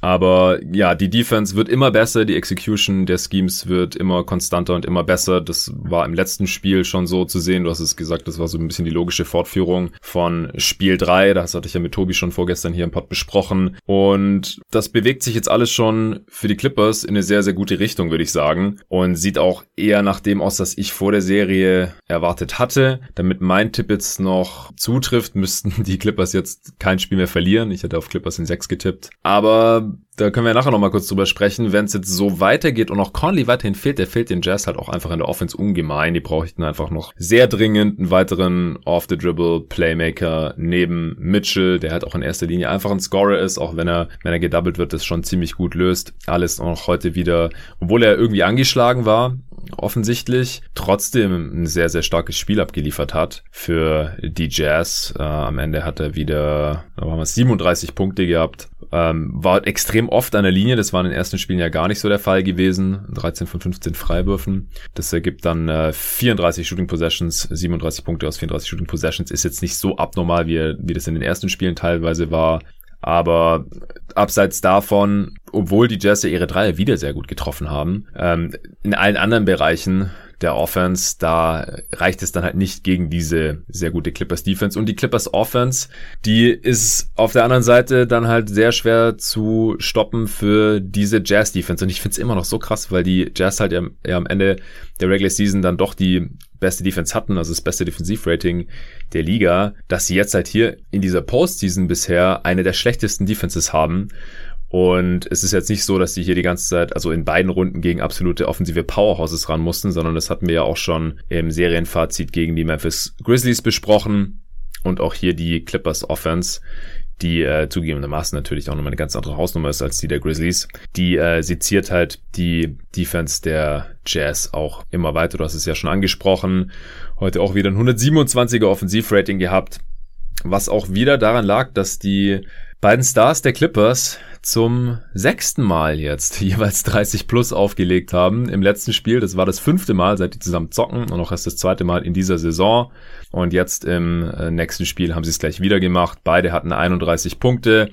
Aber ja, die Defense wird immer besser, die Execution der Schemes wird immer konstanter und immer besser. Das war im letzten Spiel schon so zu sehen. Du hast es gesagt, das war so ein bisschen die logische Fortführung von Spiel 3. Das hatte ich ja mit Tobi schon vorgestern hier im Pod besprochen. Und das bewegt sich jetzt alles schon für die Clippers in eine sehr, sehr gute Richtung, würde ich sagen. Und sieht auch eher nach dem aus, dass ich vor der Serie erwartet hatte. Damit mein Tipp jetzt noch zutrifft, müssten die Clippers jetzt kein Spiel mehr verlieren. Ich hatte auf Clippers in 6 getippt. Aber da können wir nachher nochmal kurz drüber sprechen. Wenn es jetzt so weitergeht und auch Conley weiterhin fehlt, der fehlt den Jazz halt auch einfach in der Offense ungemein. Die bräuchten einfach noch sehr dringend einen weiteren Off-the-Dribble-Playmaker neben Mitchell, der halt auch in erster Linie einfach ein Scorer ist, auch wenn er, wenn er gedoubled wird, das schon ziemlich gut löst. Alles auch heute wieder, obwohl er irgendwie angeschlagen war, offensichtlich trotzdem ein sehr, sehr starkes Spiel abgeliefert hat für die Jazz. Äh, am Ende hat er wieder da haben wir 37 Punkte gehabt. Ähm, war extrem oft an der Linie, das war in den ersten Spielen ja gar nicht so der Fall gewesen. 13 von 15 Freiwürfen. Das ergibt dann äh, 34 Shooting Possessions, 37 Punkte aus 34 Shooting Possessions. Ist jetzt nicht so abnormal, wie, wie das in den ersten Spielen teilweise war. Aber abseits davon, obwohl die Jazz ja ihre Dreier wieder sehr gut getroffen haben, ähm, in allen anderen Bereichen der Offense. Da reicht es dann halt nicht gegen diese sehr gute Clippers Defense. Und die Clippers Offense, die ist auf der anderen Seite dann halt sehr schwer zu stoppen für diese Jazz Defense. Und ich finde es immer noch so krass, weil die Jazz halt ja, ja am Ende der Regular Season dann doch die beste Defense hatten, also das beste Defensivrating der Liga, dass sie jetzt halt hier in dieser Postseason bisher eine der schlechtesten Defenses haben. Und es ist jetzt nicht so, dass sie hier die ganze Zeit, also in beiden Runden gegen absolute offensive Powerhouses ran mussten, sondern das hatten wir ja auch schon im Serienfazit gegen die Memphis Grizzlies besprochen und auch hier die Clippers Offense, die äh, zugegebenermaßen natürlich auch nochmal eine ganz andere Hausnummer ist als die der Grizzlies. Die äh, seziert halt die Defense der Jazz auch immer weiter. Du hast es ja schon angesprochen. Heute auch wieder ein 127er Offensivrating gehabt, was auch wieder daran lag, dass die beiden Stars der Clippers zum sechsten Mal jetzt jeweils 30 plus aufgelegt haben im letzten Spiel. Das war das fünfte Mal, seit die zusammen zocken und auch erst das zweite Mal in dieser Saison. Und jetzt im äh, nächsten Spiel haben sie es gleich wieder gemacht. Beide hatten 31 Punkte.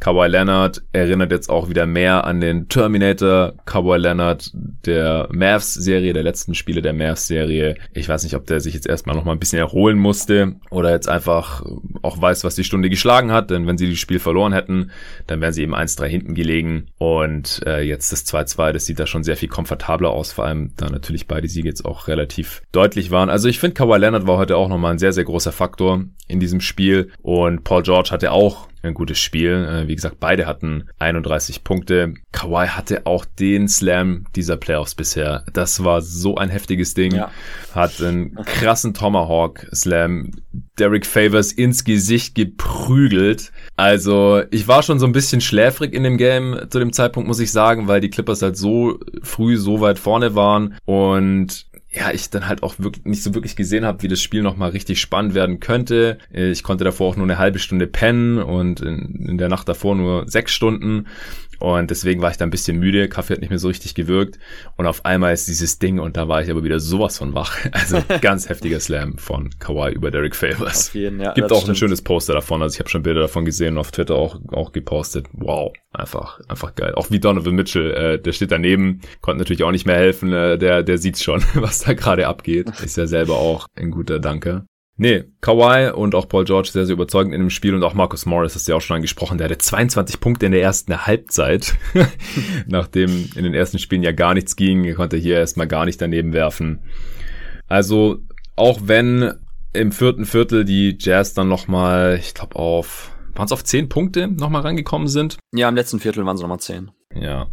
Kawhi Leonard erinnert jetzt auch wieder mehr an den Terminator Kawhi Leonard der Mavs-Serie, der letzten Spiele der Mavs-Serie. Ich weiß nicht, ob der sich jetzt erstmal noch mal ein bisschen erholen musste oder jetzt einfach auch weiß, was die Stunde geschlagen hat, denn wenn sie das Spiel verloren hätten, dann wären sie eben 1-3 hinten gelegen und äh, jetzt das 2-2, das sieht da schon sehr viel komfortabler aus, vor allem da natürlich beide Siege jetzt auch relativ deutlich waren. Also ich finde, Kawhi Leonard war heute auch nochmal ein sehr, sehr großer Faktor in diesem Spiel und Paul George hatte auch ein gutes Spiel. Äh, wie gesagt, beide hatten 31 Punkte. Kawhi hatte auch den Slam dieser Playoffs bisher. Das war so ein heftiges Ding. Ja. Hat einen krassen Tomahawk Slam Derek Favors ins Gesicht geprügelt. Also ich war schon so ein bisschen schläfrig in dem Game zu dem Zeitpunkt, muss ich sagen, weil die Clippers halt so früh so weit vorne waren und ja, ich dann halt auch wirklich nicht so wirklich gesehen habe, wie das Spiel nochmal richtig spannend werden könnte. Ich konnte davor auch nur eine halbe Stunde pennen und in, in der Nacht davor nur sechs Stunden. Und deswegen war ich da ein bisschen müde, Kaffee hat nicht mehr so richtig gewirkt. Und auf einmal ist dieses Ding und da war ich aber wieder sowas von wach. Also ganz heftiger Slam von Kawhi über Derek Favors. Auf jeden, ja, Gibt auch stimmt. ein schönes Poster davon. Also ich habe schon Bilder davon gesehen und auf Twitter auch, auch gepostet. Wow, einfach, einfach geil. Auch wie Donovan Mitchell, äh, der steht daneben, konnte natürlich auch nicht mehr helfen. Äh, der, der sieht schon, was da gerade abgeht. Ist ja selber auch ein guter Danke. Nee, Kawhi und auch Paul George sehr, sehr überzeugend in dem Spiel und auch Marcus Morris hast du ja auch schon angesprochen, der hatte 22 Punkte in der ersten Halbzeit, nachdem in den ersten Spielen ja gar nichts ging, er konnte hier erstmal gar nicht daneben werfen. Also, auch wenn im vierten Viertel die Jazz dann nochmal, ich glaube auf, waren es auf 10 Punkte nochmal rangekommen sind? Ja, im letzten Viertel waren es nochmal 10. Ja,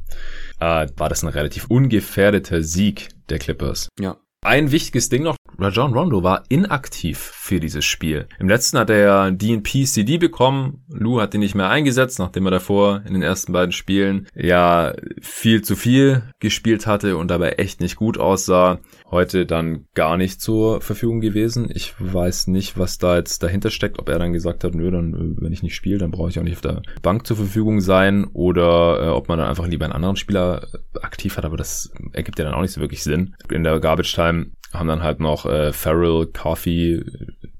äh, war das ein relativ ungefährdeter Sieg der Clippers. Ja. Ein wichtiges Ding noch, Rajon Rondo war inaktiv für dieses Spiel. Im letzten hat er ja DNP CD bekommen. Lou hat ihn nicht mehr eingesetzt, nachdem er davor in den ersten beiden Spielen ja viel zu viel gespielt hatte und dabei echt nicht gut aussah. Heute dann gar nicht zur Verfügung gewesen. Ich weiß nicht, was da jetzt dahinter steckt, ob er dann gesagt hat, nö, dann, wenn ich nicht spiele, dann brauche ich auch nicht auf der Bank zur Verfügung sein oder äh, ob man dann einfach lieber einen anderen Spieler aktiv hat, aber das ergibt ja dann auch nicht so wirklich Sinn. In der Garbage Time haben dann halt noch äh, Farrell, Coffee,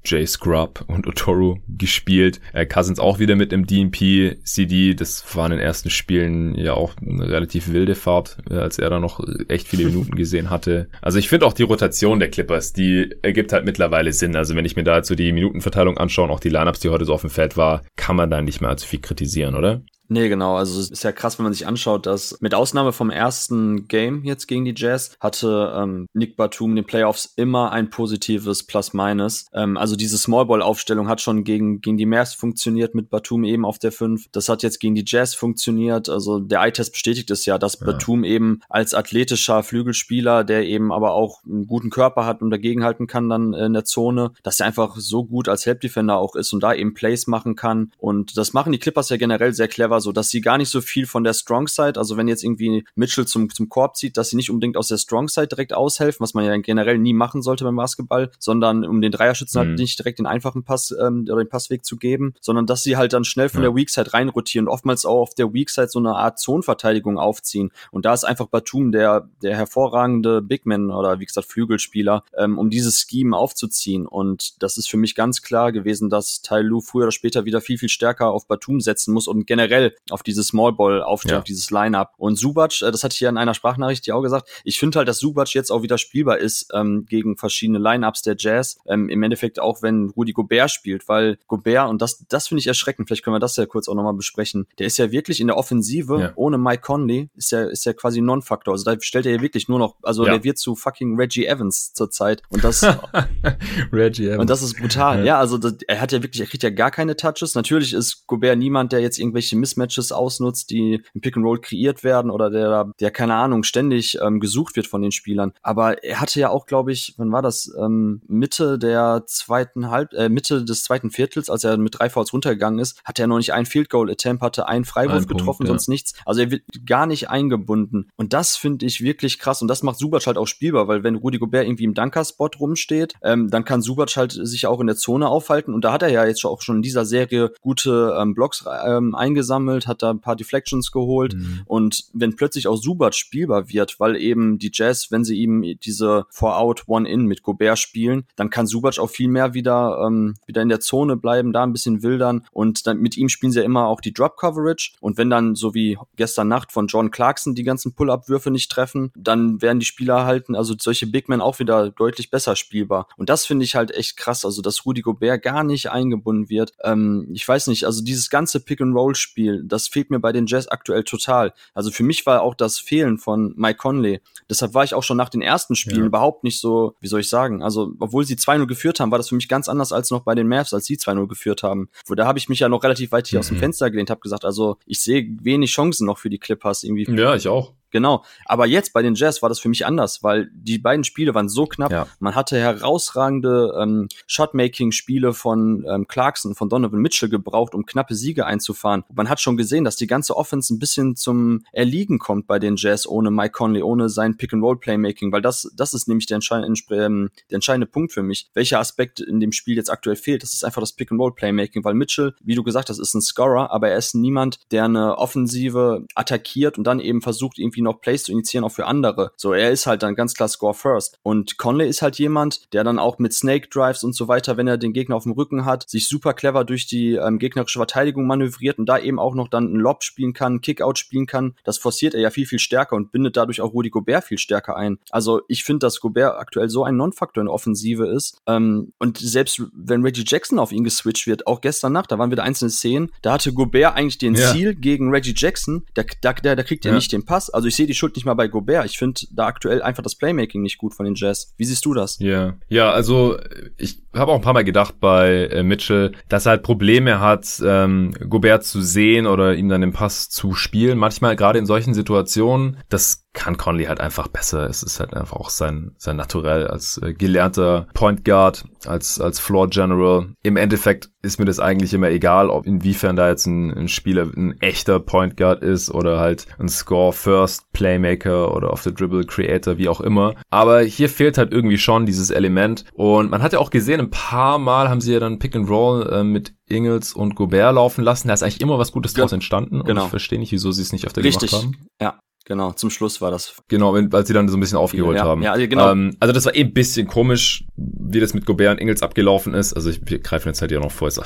Jay Scrub und Otoro gespielt. Äh, Cousins auch wieder mit im DNP-CD. Das war in den ersten Spielen ja auch eine relativ wilde Fahrt, äh, als er da noch echt viele Minuten gesehen hatte. Also ich finde auch die Rotation der Clippers, die ergibt halt mittlerweile Sinn. Also wenn ich mir da jetzt so die Minutenverteilung anschaue und auch die Lineups, die heute so auf dem Feld war, kann man da nicht mehr allzu viel kritisieren, oder? Nee, genau. Also es ist ja krass, wenn man sich anschaut, dass mit Ausnahme vom ersten Game jetzt gegen die Jazz hatte ähm, Nick Batum in den Playoffs immer ein positives Plus-Minus. Ähm, also diese Smallball-Aufstellung hat schon gegen, gegen die Mavs funktioniert mit Batum eben auf der 5. Das hat jetzt gegen die Jazz funktioniert. Also der Eye-Test bestätigt es ja, dass ja. Batum eben als athletischer Flügelspieler, der eben aber auch einen guten Körper hat und dagegenhalten kann dann in der Zone, dass er einfach so gut als Help-Defender auch ist und da eben Plays machen kann. Und das machen die Clippers ja generell sehr clever war, so dass sie gar nicht so viel von der Strong Side, also wenn jetzt irgendwie Mitchell zum, zum Korb zieht, dass sie nicht unbedingt aus der Strong Side direkt aushelfen, was man ja generell nie machen sollte beim Basketball, sondern um den Dreierschützen halt mhm. halt nicht direkt den einfachen Pass ähm, oder den Passweg zu geben, sondern dass sie halt dann schnell von ja. der Weak Side reinrotieren und oftmals auch auf der Weak Side so eine Art Zonenverteidigung aufziehen. Und da ist einfach Batum der, der hervorragende Bigman oder wie gesagt Flügelspieler, ähm, um dieses Scheme aufzuziehen. Und das ist für mich ganz klar gewesen, dass Tai Lu früher oder später wieder viel, viel stärker auf Batum setzen muss und generell generell auf diese Small Ball aufstellung, ja. auf dieses Line-Up. Und Subac, äh, das hatte ich ja in einer Sprachnachricht ja auch gesagt, ich finde halt, dass Subac jetzt auch wieder spielbar ist ähm, gegen verschiedene Line-Ups der Jazz. Ähm, Im Endeffekt auch, wenn Rudy Gobert spielt, weil Gobert, und das, das finde ich erschreckend, vielleicht können wir das ja kurz auch nochmal besprechen, der ist ja wirklich in der Offensive, ja. ohne Mike Conley, ist ja, ist ja quasi Non-Faktor. Also da stellt er ja wirklich nur noch, also ja. der wird zu fucking Reggie Evans zurzeit. Und das, Reggie Evans. Und das ist brutal. Ja, also das, er hat ja wirklich, er kriegt ja gar keine Touches. Natürlich ist Gobert niemand, der jetzt irgendwelche Mismatches ausnutzt, die im Pick and Roll kreiert werden oder der, der keine Ahnung, ständig ähm, gesucht wird von den Spielern. Aber er hatte ja auch, glaube ich, wann war das? Ähm, Mitte der zweiten Halb, äh, Mitte des zweiten Viertels, als er mit drei Fouls runtergegangen ist, hatte er noch nicht ein Field Goal Attempt, hatte einen Freiwurf ein getroffen, Punkt, sonst nichts. Also er wird gar nicht eingebunden. Und das finde ich wirklich krass. Und das macht Subac halt auch spielbar, weil wenn Rudi Gobert irgendwie im Dunker-Spot rumsteht, ähm, dann kann Subac halt sich auch in der Zone aufhalten. Und da hat er ja jetzt auch schon in dieser Serie gute ähm, Blocks ähm, eingesammelt, hat da ein paar Deflections geholt. Mhm. Und wenn plötzlich auch Subac spielbar wird, weil eben die Jazz, wenn sie ihm diese Four-Out, One-In mit Gobert spielen, dann kann Subac auch viel mehr wieder, ähm, wieder in der Zone bleiben, da ein bisschen wildern. Und dann mit ihm spielen sie ja immer auch die Drop-Coverage. Und wenn dann, so wie gestern Nacht von John Clarkson, die ganzen Pull-Up-Würfe nicht treffen, dann werden die Spieler halten, also solche Big Men auch wieder deutlich besser spielbar. Und das finde ich halt echt krass, also dass Rudy Gobert gar nicht eingebunden wird. Ähm, ich weiß nicht, also dieses ganze Pick-and-Roll-Spiel, das fehlt mir bei den Jazz aktuell total. Also für mich war auch das Fehlen von Mike Conley. Deshalb war ich auch schon nach den ersten Spielen ja. überhaupt nicht so, wie soll ich sagen, also obwohl sie 2-0 geführt haben, war das für mich ganz anders als noch bei den Mavs, als sie 2-0 geführt haben. Wo da habe ich mich ja noch relativ weit hier mhm. aus dem mhm. Fenster gelehnt, habe gesagt, also ich sehe wenig Chancen noch für die Clippers irgendwie. Ja, ich auch. Genau. Aber jetzt bei den Jazz war das für mich anders, weil die beiden Spiele waren so knapp. Ja. Man hatte herausragende ähm, Shotmaking-Spiele von ähm, Clarkson, von Donovan Mitchell gebraucht, um knappe Siege einzufahren. Man hat schon gesehen, dass die ganze Offense ein bisschen zum Erliegen kommt bei den Jazz ohne Mike Conley, ohne sein Pick-and-Roll-Playmaking, weil das, das ist nämlich der, entscheidende, ähm, der entscheidende Punkt für mich. Welcher Aspekt in dem Spiel jetzt aktuell fehlt, das ist einfach das Pick-and-Roll-Playmaking, weil Mitchell, wie du gesagt hast, ist ein Scorer, aber er ist niemand, der eine Offensive attackiert und dann eben versucht, irgendwie irgendwie noch Plays zu initiieren, auch für andere. So, er ist halt dann ganz klar Score First. Und Conley ist halt jemand, der dann auch mit Snake Drives und so weiter, wenn er den Gegner auf dem Rücken hat, sich super clever durch die ähm, gegnerische Verteidigung manövriert und da eben auch noch dann einen Lob spielen kann, Kickout spielen kann. Das forciert er ja viel, viel stärker und bindet dadurch auch Rudy Gobert viel stärker ein. Also ich finde, dass Gobert aktuell so ein Non-Faktor in der Offensive ist. Ähm, und selbst wenn Reggie Jackson auf ihn geswitcht wird, auch gestern Nacht, da waren wieder einzelne Szenen, da hatte Gobert eigentlich den ja. Ziel gegen Reggie Jackson, da, da, da kriegt er ja. nicht den Pass. Also ich sehe die Schuld nicht mal bei Gobert. Ich finde da aktuell einfach das Playmaking nicht gut von den Jazz. Wie siehst du das? Ja, yeah. ja, also ich habe auch ein paar Mal gedacht bei äh, Mitchell, dass er halt Probleme hat, ähm, Gobert zu sehen oder ihm dann den Pass zu spielen. Manchmal gerade in solchen Situationen, das kann Conley halt einfach besser. Es ist halt einfach auch sein, sein Naturell als äh, gelernter Point Guard, als, als Floor General. Im Endeffekt ist mir das eigentlich immer egal, ob inwiefern da jetzt ein, ein Spieler ein echter Point Guard ist oder halt ein Score First Playmaker oder auf the Dribble Creator, wie auch immer. Aber hier fehlt halt irgendwie schon dieses Element. Und man hat ja auch gesehen, ein paar Mal haben sie ja dann Pick and Roll äh, mit Ingels und Gobert laufen lassen. Da ist eigentlich immer was Gutes draus entstanden. Genau. Und ich verstehe nicht, wieso sie es nicht auf der Richtig. gemacht haben. Ja, Genau, zum Schluss war das. Genau, weil sie dann so ein bisschen aufgeholt ja, haben. Ja, genau. Ähm, also das war eh ein bisschen komisch, wie das mit Gobert und Ingels abgelaufen ist. Also ich greife jetzt halt ja noch vor, ist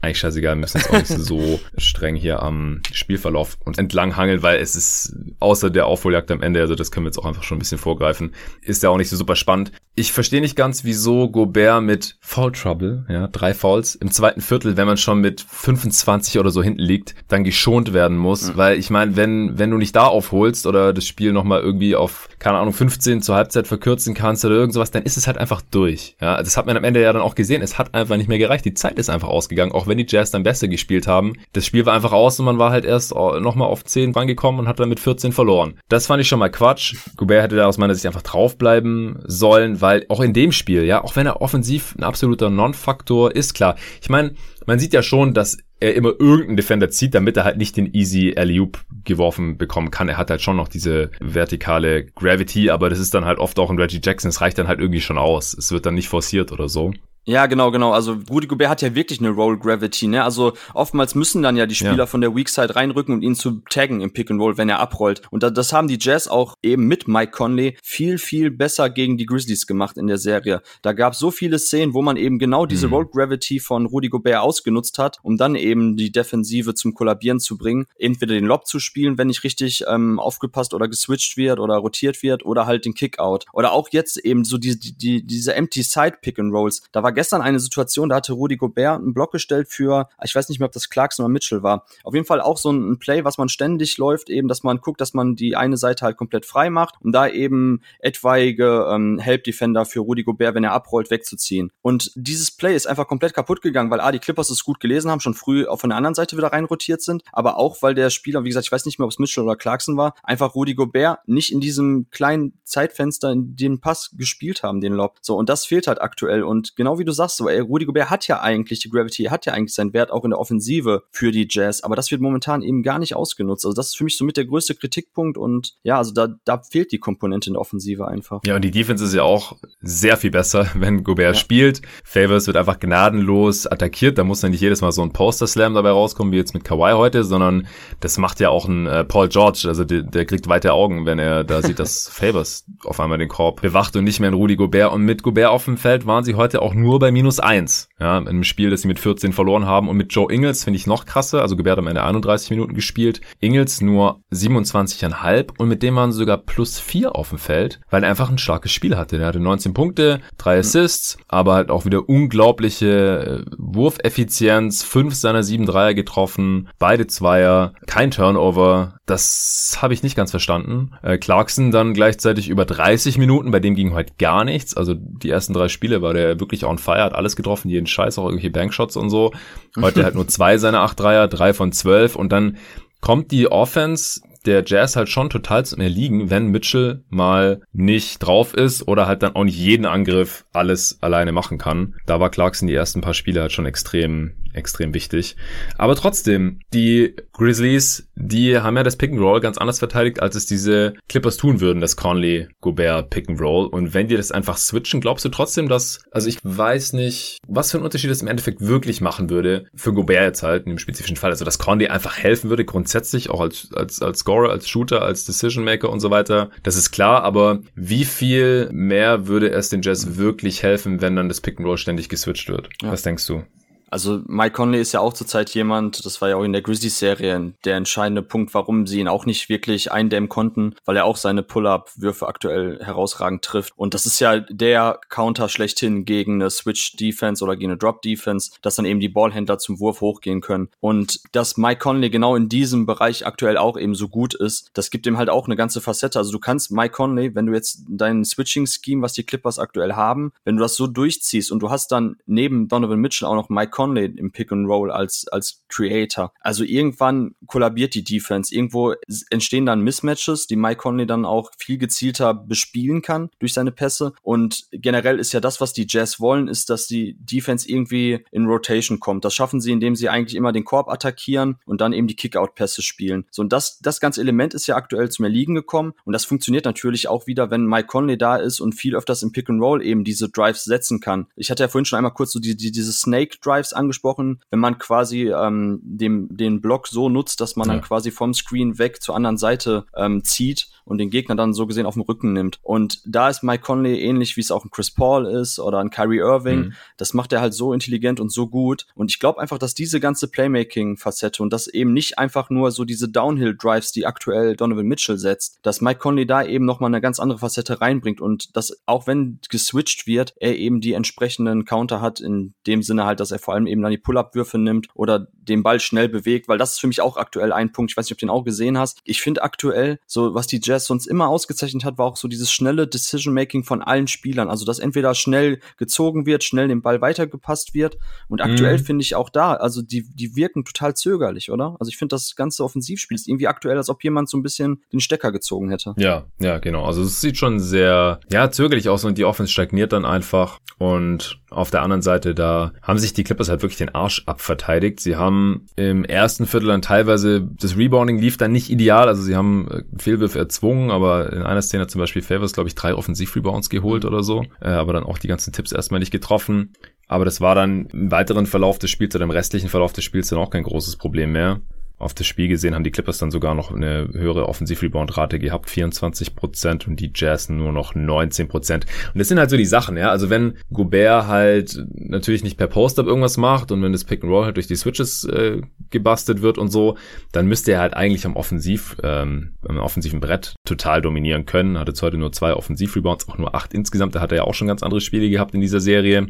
eigentlich scheißegal, wir müssen jetzt auch nicht so streng hier am Spielverlauf und entlang hangeln, weil es ist außer der Aufholjagd am Ende, also das können wir jetzt auch einfach schon ein bisschen vorgreifen, ist ja auch nicht so super spannend. Ich verstehe nicht ganz, wieso Gobert mit Foul Trouble, ja, drei Fouls im zweiten Viertel, wenn man schon mit 25 oder so hinten liegt, dann geschont werden muss, mhm. weil ich meine, wenn wenn du nicht da aufholst oder das Spiel nochmal irgendwie auf keine Ahnung 15 zur Halbzeit verkürzen kannst oder irgendwas, dann ist es halt einfach durch. Ja, das hat man am Ende ja dann auch gesehen. Es hat einfach nicht mehr gereicht. Die Zeit ist einfach ausgegangen, auch wenn die Jazz dann besser gespielt haben. Das Spiel war einfach aus und man war halt erst oh, nochmal auf 10 rangekommen und hat dann mit 14 verloren. Das fand ich schon mal Quatsch. Gobert hätte da aus meiner Sicht einfach draufbleiben sollen, weil auch in dem Spiel, ja, auch wenn er offensiv ein absoluter Non-Faktor ist, klar. Ich meine, man sieht ja schon, dass er immer irgendeinen Defender zieht, damit er halt nicht den easy alley geworfen bekommen kann. Er hat halt schon noch diese vertikale Gravity, aber das ist dann halt oft auch ein Reggie Jackson. Es reicht dann halt irgendwie schon aus. Es wird dann nicht forciert oder so. Ja, genau, genau. Also Rudy Gobert hat ja wirklich eine Roll Gravity, ne? Also oftmals müssen dann ja die Spieler ja. von der Weak Side reinrücken und ihn zu taggen im Pick and Roll, wenn er abrollt. Und das haben die Jazz auch eben mit Mike Conley viel, viel besser gegen die Grizzlies gemacht in der Serie. Da gab es so viele Szenen, wo man eben genau diese mhm. Roll Gravity von Rudy Gobert ausgenutzt hat, um dann eben die Defensive zum Kollabieren zu bringen. Entweder den Lob zu spielen, wenn nicht richtig ähm, aufgepasst oder geswitcht wird oder rotiert wird, oder halt den Kickout. Oder auch jetzt eben so die, die, diese Empty Side Pick and Rolls. Da war gestern eine Situation, da hatte Rudy Gobert einen Block gestellt für, ich weiß nicht mehr, ob das Clarkson oder Mitchell war. Auf jeden Fall auch so ein Play, was man ständig läuft, eben, dass man guckt, dass man die eine Seite halt komplett frei macht, um da eben etwaige ähm, Help Defender für Rudy Gobert, wenn er abrollt, wegzuziehen. Und dieses Play ist einfach komplett kaputt gegangen, weil A, die Clippers es gut gelesen haben, schon früh auch von der anderen Seite wieder reinrotiert sind, aber auch, weil der Spieler, wie gesagt, ich weiß nicht mehr, ob es Mitchell oder Clarkson war, einfach Rudy Gobert nicht in diesem kleinen Zeitfenster in den Pass gespielt haben, den Lob. So, und das fehlt halt aktuell. Und genau wie du sagst, so, ey, Rudy Gobert hat ja eigentlich die Gravity, hat ja eigentlich seinen Wert auch in der Offensive für die Jazz, aber das wird momentan eben gar nicht ausgenutzt. Also das ist für mich so mit der größte Kritikpunkt und ja, also da, da fehlt die Komponente in der Offensive einfach. Ja, und die Defense ist ja auch sehr viel besser, wenn Gobert ja. spielt. Favors wird einfach gnadenlos attackiert, da muss dann nicht jedes Mal so ein Poster-Slam dabei rauskommen, wie jetzt mit Kawhi heute, sondern das macht ja auch ein äh, Paul George, also der, der kriegt weite Augen, wenn er da sieht, dass Favors auf einmal den Korb bewacht und nicht mehr in Rudy Gobert und mit Gobert auf dem Feld waren sie heute auch nur bei minus eins. Ja, in einem Spiel, das sie mit 14 verloren haben. Und mit Joe Ingles finde ich noch krasser. Also Gebärd am Ende 31 Minuten gespielt. Ingles nur 27,5 und mit dem waren sie sogar plus 4 auf dem Feld, weil er einfach ein starkes Spiel hatte. Der hatte 19 Punkte, 3 Assists, aber halt auch wieder unglaubliche äh, Wurfeffizienz. 5 seiner 7 Dreier getroffen, beide Zweier, kein Turnover. Das habe ich nicht ganz verstanden. Äh, Clarkson dann gleichzeitig über 30 Minuten, bei dem ging heute gar nichts. Also die ersten drei Spiele war der wirklich on fire, hat alles getroffen, jeden Scheiß, auch irgendwelche Bankshots und so. Heute halt nur zwei seiner acht Dreier, drei von zwölf und dann kommt die Offense der Jazz halt schon total zum Erliegen, wenn Mitchell mal nicht drauf ist oder halt dann auch nicht jeden Angriff alles alleine machen kann. Da war Clarkson die ersten paar Spiele halt schon extrem extrem wichtig. Aber trotzdem, die Grizzlies, die haben ja das Pick and Roll ganz anders verteidigt, als es diese Clippers tun würden, das Conley Gobert Pick and Roll. Und wenn die das einfach switchen, glaubst du trotzdem, dass, also ich weiß nicht, was für einen Unterschied es im Endeffekt wirklich machen würde, für Gobert jetzt halt in dem spezifischen Fall. Also, dass Conley einfach helfen würde, grundsätzlich auch als, als, als Scorer, als Shooter, als Decision Maker und so weiter. Das ist klar, aber wie viel mehr würde es den Jazz wirklich helfen, wenn dann das Pick and Roll ständig geswitcht wird? Ja. Was denkst du? Also Mike Conley ist ja auch zurzeit jemand, das war ja auch in der Grizzlies-Serie der entscheidende Punkt, warum sie ihn auch nicht wirklich eindämmen konnten, weil er auch seine Pull-Up-Würfe aktuell herausragend trifft. Und das ist ja der Counter schlechthin gegen eine Switch-Defense oder gegen eine Drop-Defense, dass dann eben die Ballhändler zum Wurf hochgehen können. Und dass Mike Conley genau in diesem Bereich aktuell auch eben so gut ist, das gibt ihm halt auch eine ganze Facette. Also du kannst Mike Conley, wenn du jetzt dein Switching-Scheme, was die Clippers aktuell haben, wenn du das so durchziehst und du hast dann neben Donovan Mitchell auch noch Mike Conley im Pick and Roll als, als Creator. Also irgendwann kollabiert die Defense. Irgendwo entstehen dann Mismatches, die Mike Conley dann auch viel gezielter bespielen kann durch seine Pässe. Und generell ist ja das, was die Jazz wollen, ist, dass die Defense irgendwie in Rotation kommt. Das schaffen sie, indem sie eigentlich immer den Korb attackieren und dann eben die Kickout-Pässe spielen. So, und das, das ganze Element ist ja aktuell zum Erliegen gekommen. Und das funktioniert natürlich auch wieder, wenn Mike Conley da ist und viel öfters im Pick and Roll eben diese Drives setzen kann. Ich hatte ja vorhin schon einmal kurz so die, die, diese Snake Drives Drives angesprochen, wenn man quasi ähm, dem, den Block so nutzt, dass man ja. dann quasi vom Screen weg zur anderen Seite ähm, zieht und den Gegner dann so gesehen auf den Rücken nimmt. Und da ist Mike Conley ähnlich, wie es auch ein Chris Paul ist oder ein Kyrie Irving. Mhm. Das macht er halt so intelligent und so gut. Und ich glaube einfach, dass diese ganze Playmaking-Facette und das eben nicht einfach nur so diese Downhill-Drives, die aktuell Donovan Mitchell setzt, dass Mike Conley da eben nochmal eine ganz andere Facette reinbringt und dass auch wenn geswitcht wird, er eben die entsprechenden Counter hat, in dem Sinne halt, dass er vor allem eben dann die Pull-Up-Würfe nimmt oder den Ball schnell bewegt, weil das ist für mich auch aktuell ein Punkt. Ich weiß nicht, ob du den auch gesehen hast. Ich finde aktuell, so was die Jazz sonst immer ausgezeichnet hat, war auch so dieses schnelle Decision-Making von allen Spielern. Also, dass entweder schnell gezogen wird, schnell den Ball weitergepasst wird. Und aktuell mhm. finde ich auch da, also die, die wirken total zögerlich, oder? Also ich finde das ganze Offensivspiel ist irgendwie aktuell, als ob jemand so ein bisschen den Stecker gezogen hätte. Ja, ja, genau. Also es sieht schon sehr, ja, zögerlich aus und die Offense stagniert dann einfach und Auf der anderen Seite, da haben sich die Clippers halt wirklich den Arsch abverteidigt. Sie haben im ersten Viertel dann teilweise, das Rebounding lief dann nicht ideal, also sie haben äh, Fehlwürfe erzwungen, aber in einer Szene zum Beispiel Favors, glaube ich, drei Offensiv-Rebounds geholt oder so, äh, aber dann auch die ganzen Tipps erstmal nicht getroffen. Aber das war dann im weiteren Verlauf des Spiels oder im restlichen Verlauf des Spiels dann auch kein großes Problem mehr auf das Spiel gesehen haben die Clippers dann sogar noch eine höhere Offensiv-Rebound-Rate gehabt, 24 Prozent und die Jazz nur noch 19 Prozent. Und das sind halt so die Sachen, ja. Also wenn Gobert halt natürlich nicht per Post-Up irgendwas macht und wenn das Pick and Roll halt durch die Switches äh, gebastelt wird und so, dann müsste er halt eigentlich am Offensiv, ähm, am offensiven Brett total dominieren können. Hat jetzt heute nur zwei Offensiv-Rebounds, auch nur acht insgesamt. Da hat er ja auch schon ganz andere Spiele gehabt in dieser Serie.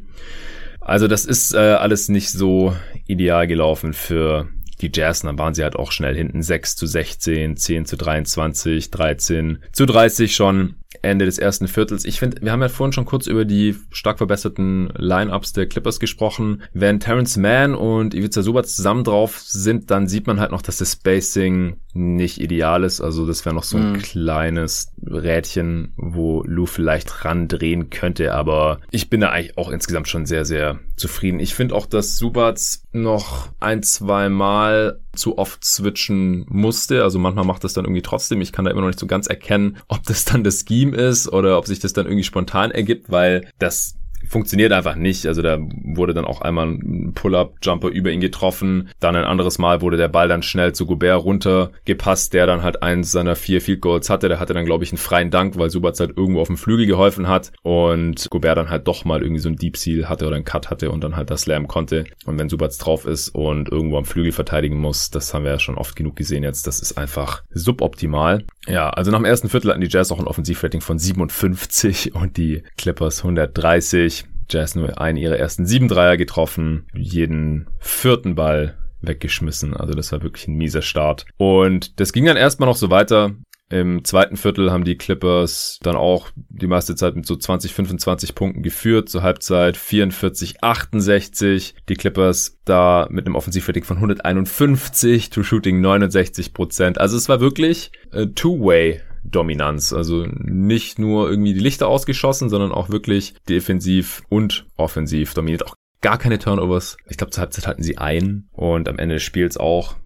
Also das ist äh, alles nicht so ideal gelaufen für die Jazz, dann waren sie halt auch schnell hinten 6 zu 16, 10 zu 23, 13 zu 30 schon. Ende des ersten Viertels. Ich finde, wir haben ja vorhin schon kurz über die stark verbesserten Lineups der Clippers gesprochen. Wenn Terrence Mann und Ivica Subac zusammen drauf sind, dann sieht man halt noch, dass das Spacing nicht ideal ist. Also das wäre noch so ein mm. kleines Rädchen, wo Lou vielleicht randrehen könnte. Aber ich bin da eigentlich auch insgesamt schon sehr, sehr zufrieden. Ich finde auch, dass Subac noch ein, zwei Mal zu oft switchen musste. Also manchmal macht das dann irgendwie trotzdem. Ich kann da immer noch nicht so ganz erkennen, ob das dann das Scheme ist oder ob sich das dann irgendwie spontan ergibt, weil das funktioniert einfach nicht. Also da wurde dann auch einmal ein Pull-up-Jumper über ihn getroffen. Dann ein anderes Mal wurde der Ball dann schnell zu Gobert runtergepasst, der dann halt eins seiner vier Field Goals hatte. Der hatte dann, glaube ich, einen freien Dank, weil Subac halt irgendwo auf dem Flügel geholfen hat und Gobert dann halt doch mal irgendwie so ein Deep Seal hatte oder einen Cut hatte und dann halt das Slam konnte. Und wenn Subac drauf ist und irgendwo am Flügel verteidigen muss, das haben wir ja schon oft genug gesehen jetzt, das ist einfach suboptimal. Ja, also nach dem ersten Viertel hatten die Jazz auch ein Offensivrating von 57 und die Clippers 130. Jazz nur einen ihrer ersten sieben Dreier getroffen, jeden vierten Ball weggeschmissen. Also das war wirklich ein mieser Start. Und das ging dann erstmal noch so weiter. Im zweiten Viertel haben die Clippers dann auch die meiste Zeit mit so 20, 25 Punkten geführt. Zur Halbzeit 44, 68. Die Clippers da mit einem Offensivrating von 151, True Shooting 69 Prozent. Also es war wirklich Two-Way Dominanz. Also nicht nur irgendwie die Lichter ausgeschossen, sondern auch wirklich defensiv und offensiv dominiert. Auch gar keine Turnovers. Ich glaube, zur Halbzeit hatten sie einen und am Ende des Spiels auch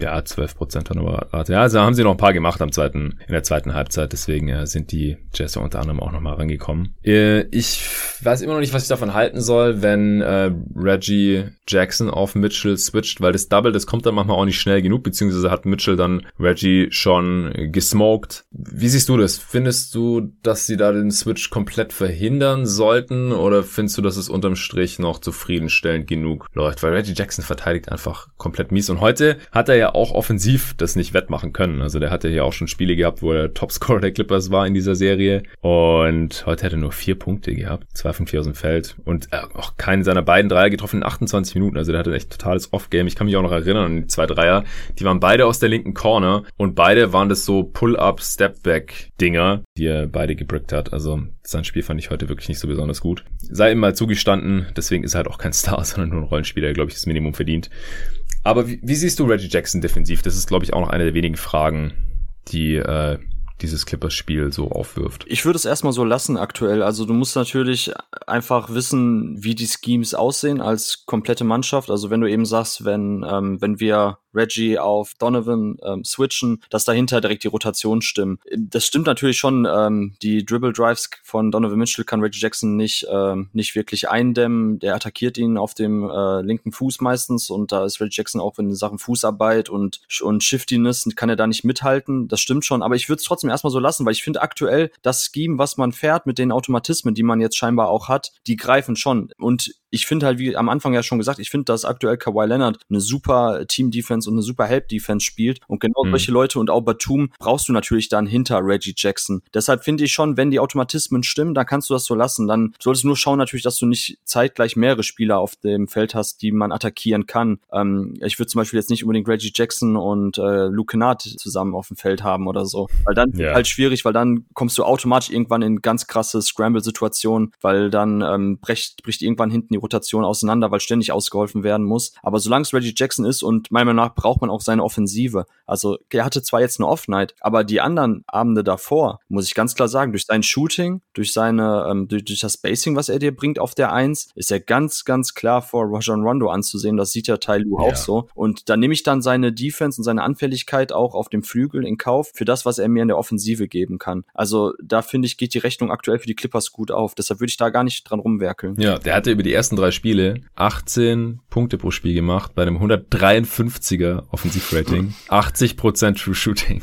ja, 12 Prozent Turnover-Rate. Ja, also haben sie noch ein paar gemacht am zweiten, in der zweiten Halbzeit. Deswegen äh, sind die Jazz unter anderem auch nochmal rangekommen. Äh, ich weiß immer noch nicht, was ich davon halten soll, wenn äh, Reggie Jackson auf Mitchell switcht, weil das Double, das kommt dann manchmal auch nicht schnell genug, beziehungsweise hat Mitchell dann Reggie schon gesmoked. Wie siehst du das? Findest du, dass sie da den Switch komplett verhindern sollten oder findest du, dass es unterm Strich noch zufriedenstellend genug läuft? Weil Reggie Jackson verteidigt einfach komplett mies und heute hat er ja auch offensiv das nicht wettmachen können. Also der hatte ja auch schon Spiele gehabt, wo er Topscorer der Clippers war in dieser Serie. Und heute hat er nur vier Punkte gehabt. Zwei von vier aus dem Feld. Und äh, auch keinen seiner beiden Dreier getroffen in 28 Minuten. Also der hatte echt totales Off-Game. Ich kann mich auch noch erinnern an die zwei Dreier. Die waren beide aus der linken Corner. Und beide waren das so Pull-Up, Step-Back-Dinger, die er beide gebrickt hat. Also sein Spiel fand ich heute wirklich nicht so besonders gut. Sei ihm mal zugestanden. Deswegen ist er halt auch kein Star, sondern nur ein Rollenspieler, der, glaube ich, das Minimum verdient. Aber wie, wie siehst du Reggie Jackson defensiv? Das ist, glaube ich, auch noch eine der wenigen Fragen, die äh, dieses Clippers-Spiel so aufwirft. Ich würde es erstmal so lassen aktuell. Also du musst natürlich einfach wissen, wie die Schemes aussehen als komplette Mannschaft. Also wenn du eben sagst, wenn, ähm, wenn wir Reggie auf Donovan ähm, switchen, dass dahinter direkt die Rotation stimmen. Das stimmt natürlich schon. Ähm, die Dribble Drives von Donovan Mitchell kann Reggie Jackson nicht, ähm, nicht wirklich eindämmen. Der attackiert ihn auf dem äh, linken Fuß meistens und da ist Reggie Jackson auch in Sachen Fußarbeit und, und Shiftiness kann er da nicht mithalten. Das stimmt schon. Aber ich würde es trotzdem erstmal so lassen, weil ich finde aktuell das Scheme, was man fährt mit den Automatismen, die man jetzt scheinbar auch hat, die greifen schon. Und ich finde halt, wie am Anfang ja schon gesagt, ich finde, dass aktuell Kawhi Leonard eine super Team-Defense und eine super Help-Defense spielt. Und genau mhm. solche Leute und auch Batum brauchst du natürlich dann hinter Reggie Jackson. Deshalb finde ich schon, wenn die Automatismen stimmen, dann kannst du das so lassen. Dann solltest du nur schauen natürlich, dass du nicht zeitgleich mehrere Spieler auf dem Feld hast, die man attackieren kann. Ähm, ich würde zum Beispiel jetzt nicht unbedingt Reggie Jackson und äh, Luke Kennard zusammen auf dem Feld haben oder so. Weil dann yeah. halt schwierig, weil dann kommst du automatisch irgendwann in ganz krasse Scramble-Situationen, weil dann ähm, bricht, bricht irgendwann hinten die Rotation auseinander, weil ständig ausgeholfen werden muss. Aber solange es Reggie Jackson ist und meiner Meinung nach braucht man auch seine Offensive. Also er hatte zwar jetzt eine Off-Night, aber die anderen Abende davor, muss ich ganz klar sagen, durch sein Shooting, durch seine, ähm, durch, durch das Spacing, was er dir bringt auf der Eins, ist er ganz, ganz klar vor Rajon Rondo anzusehen. Das sieht ja Tai Lu ja. auch so. Und da nehme ich dann seine Defense und seine Anfälligkeit auch auf dem Flügel in Kauf für das, was er mir in der Offensive geben kann. Also da finde ich, geht die Rechnung aktuell für die Clippers gut auf. Deshalb würde ich da gar nicht dran rumwerkeln. Ja, der hatte über die ersten drei Spiele 18 Punkte pro Spiel gemacht bei einem 153er Offensivrating. 80% True Shooting.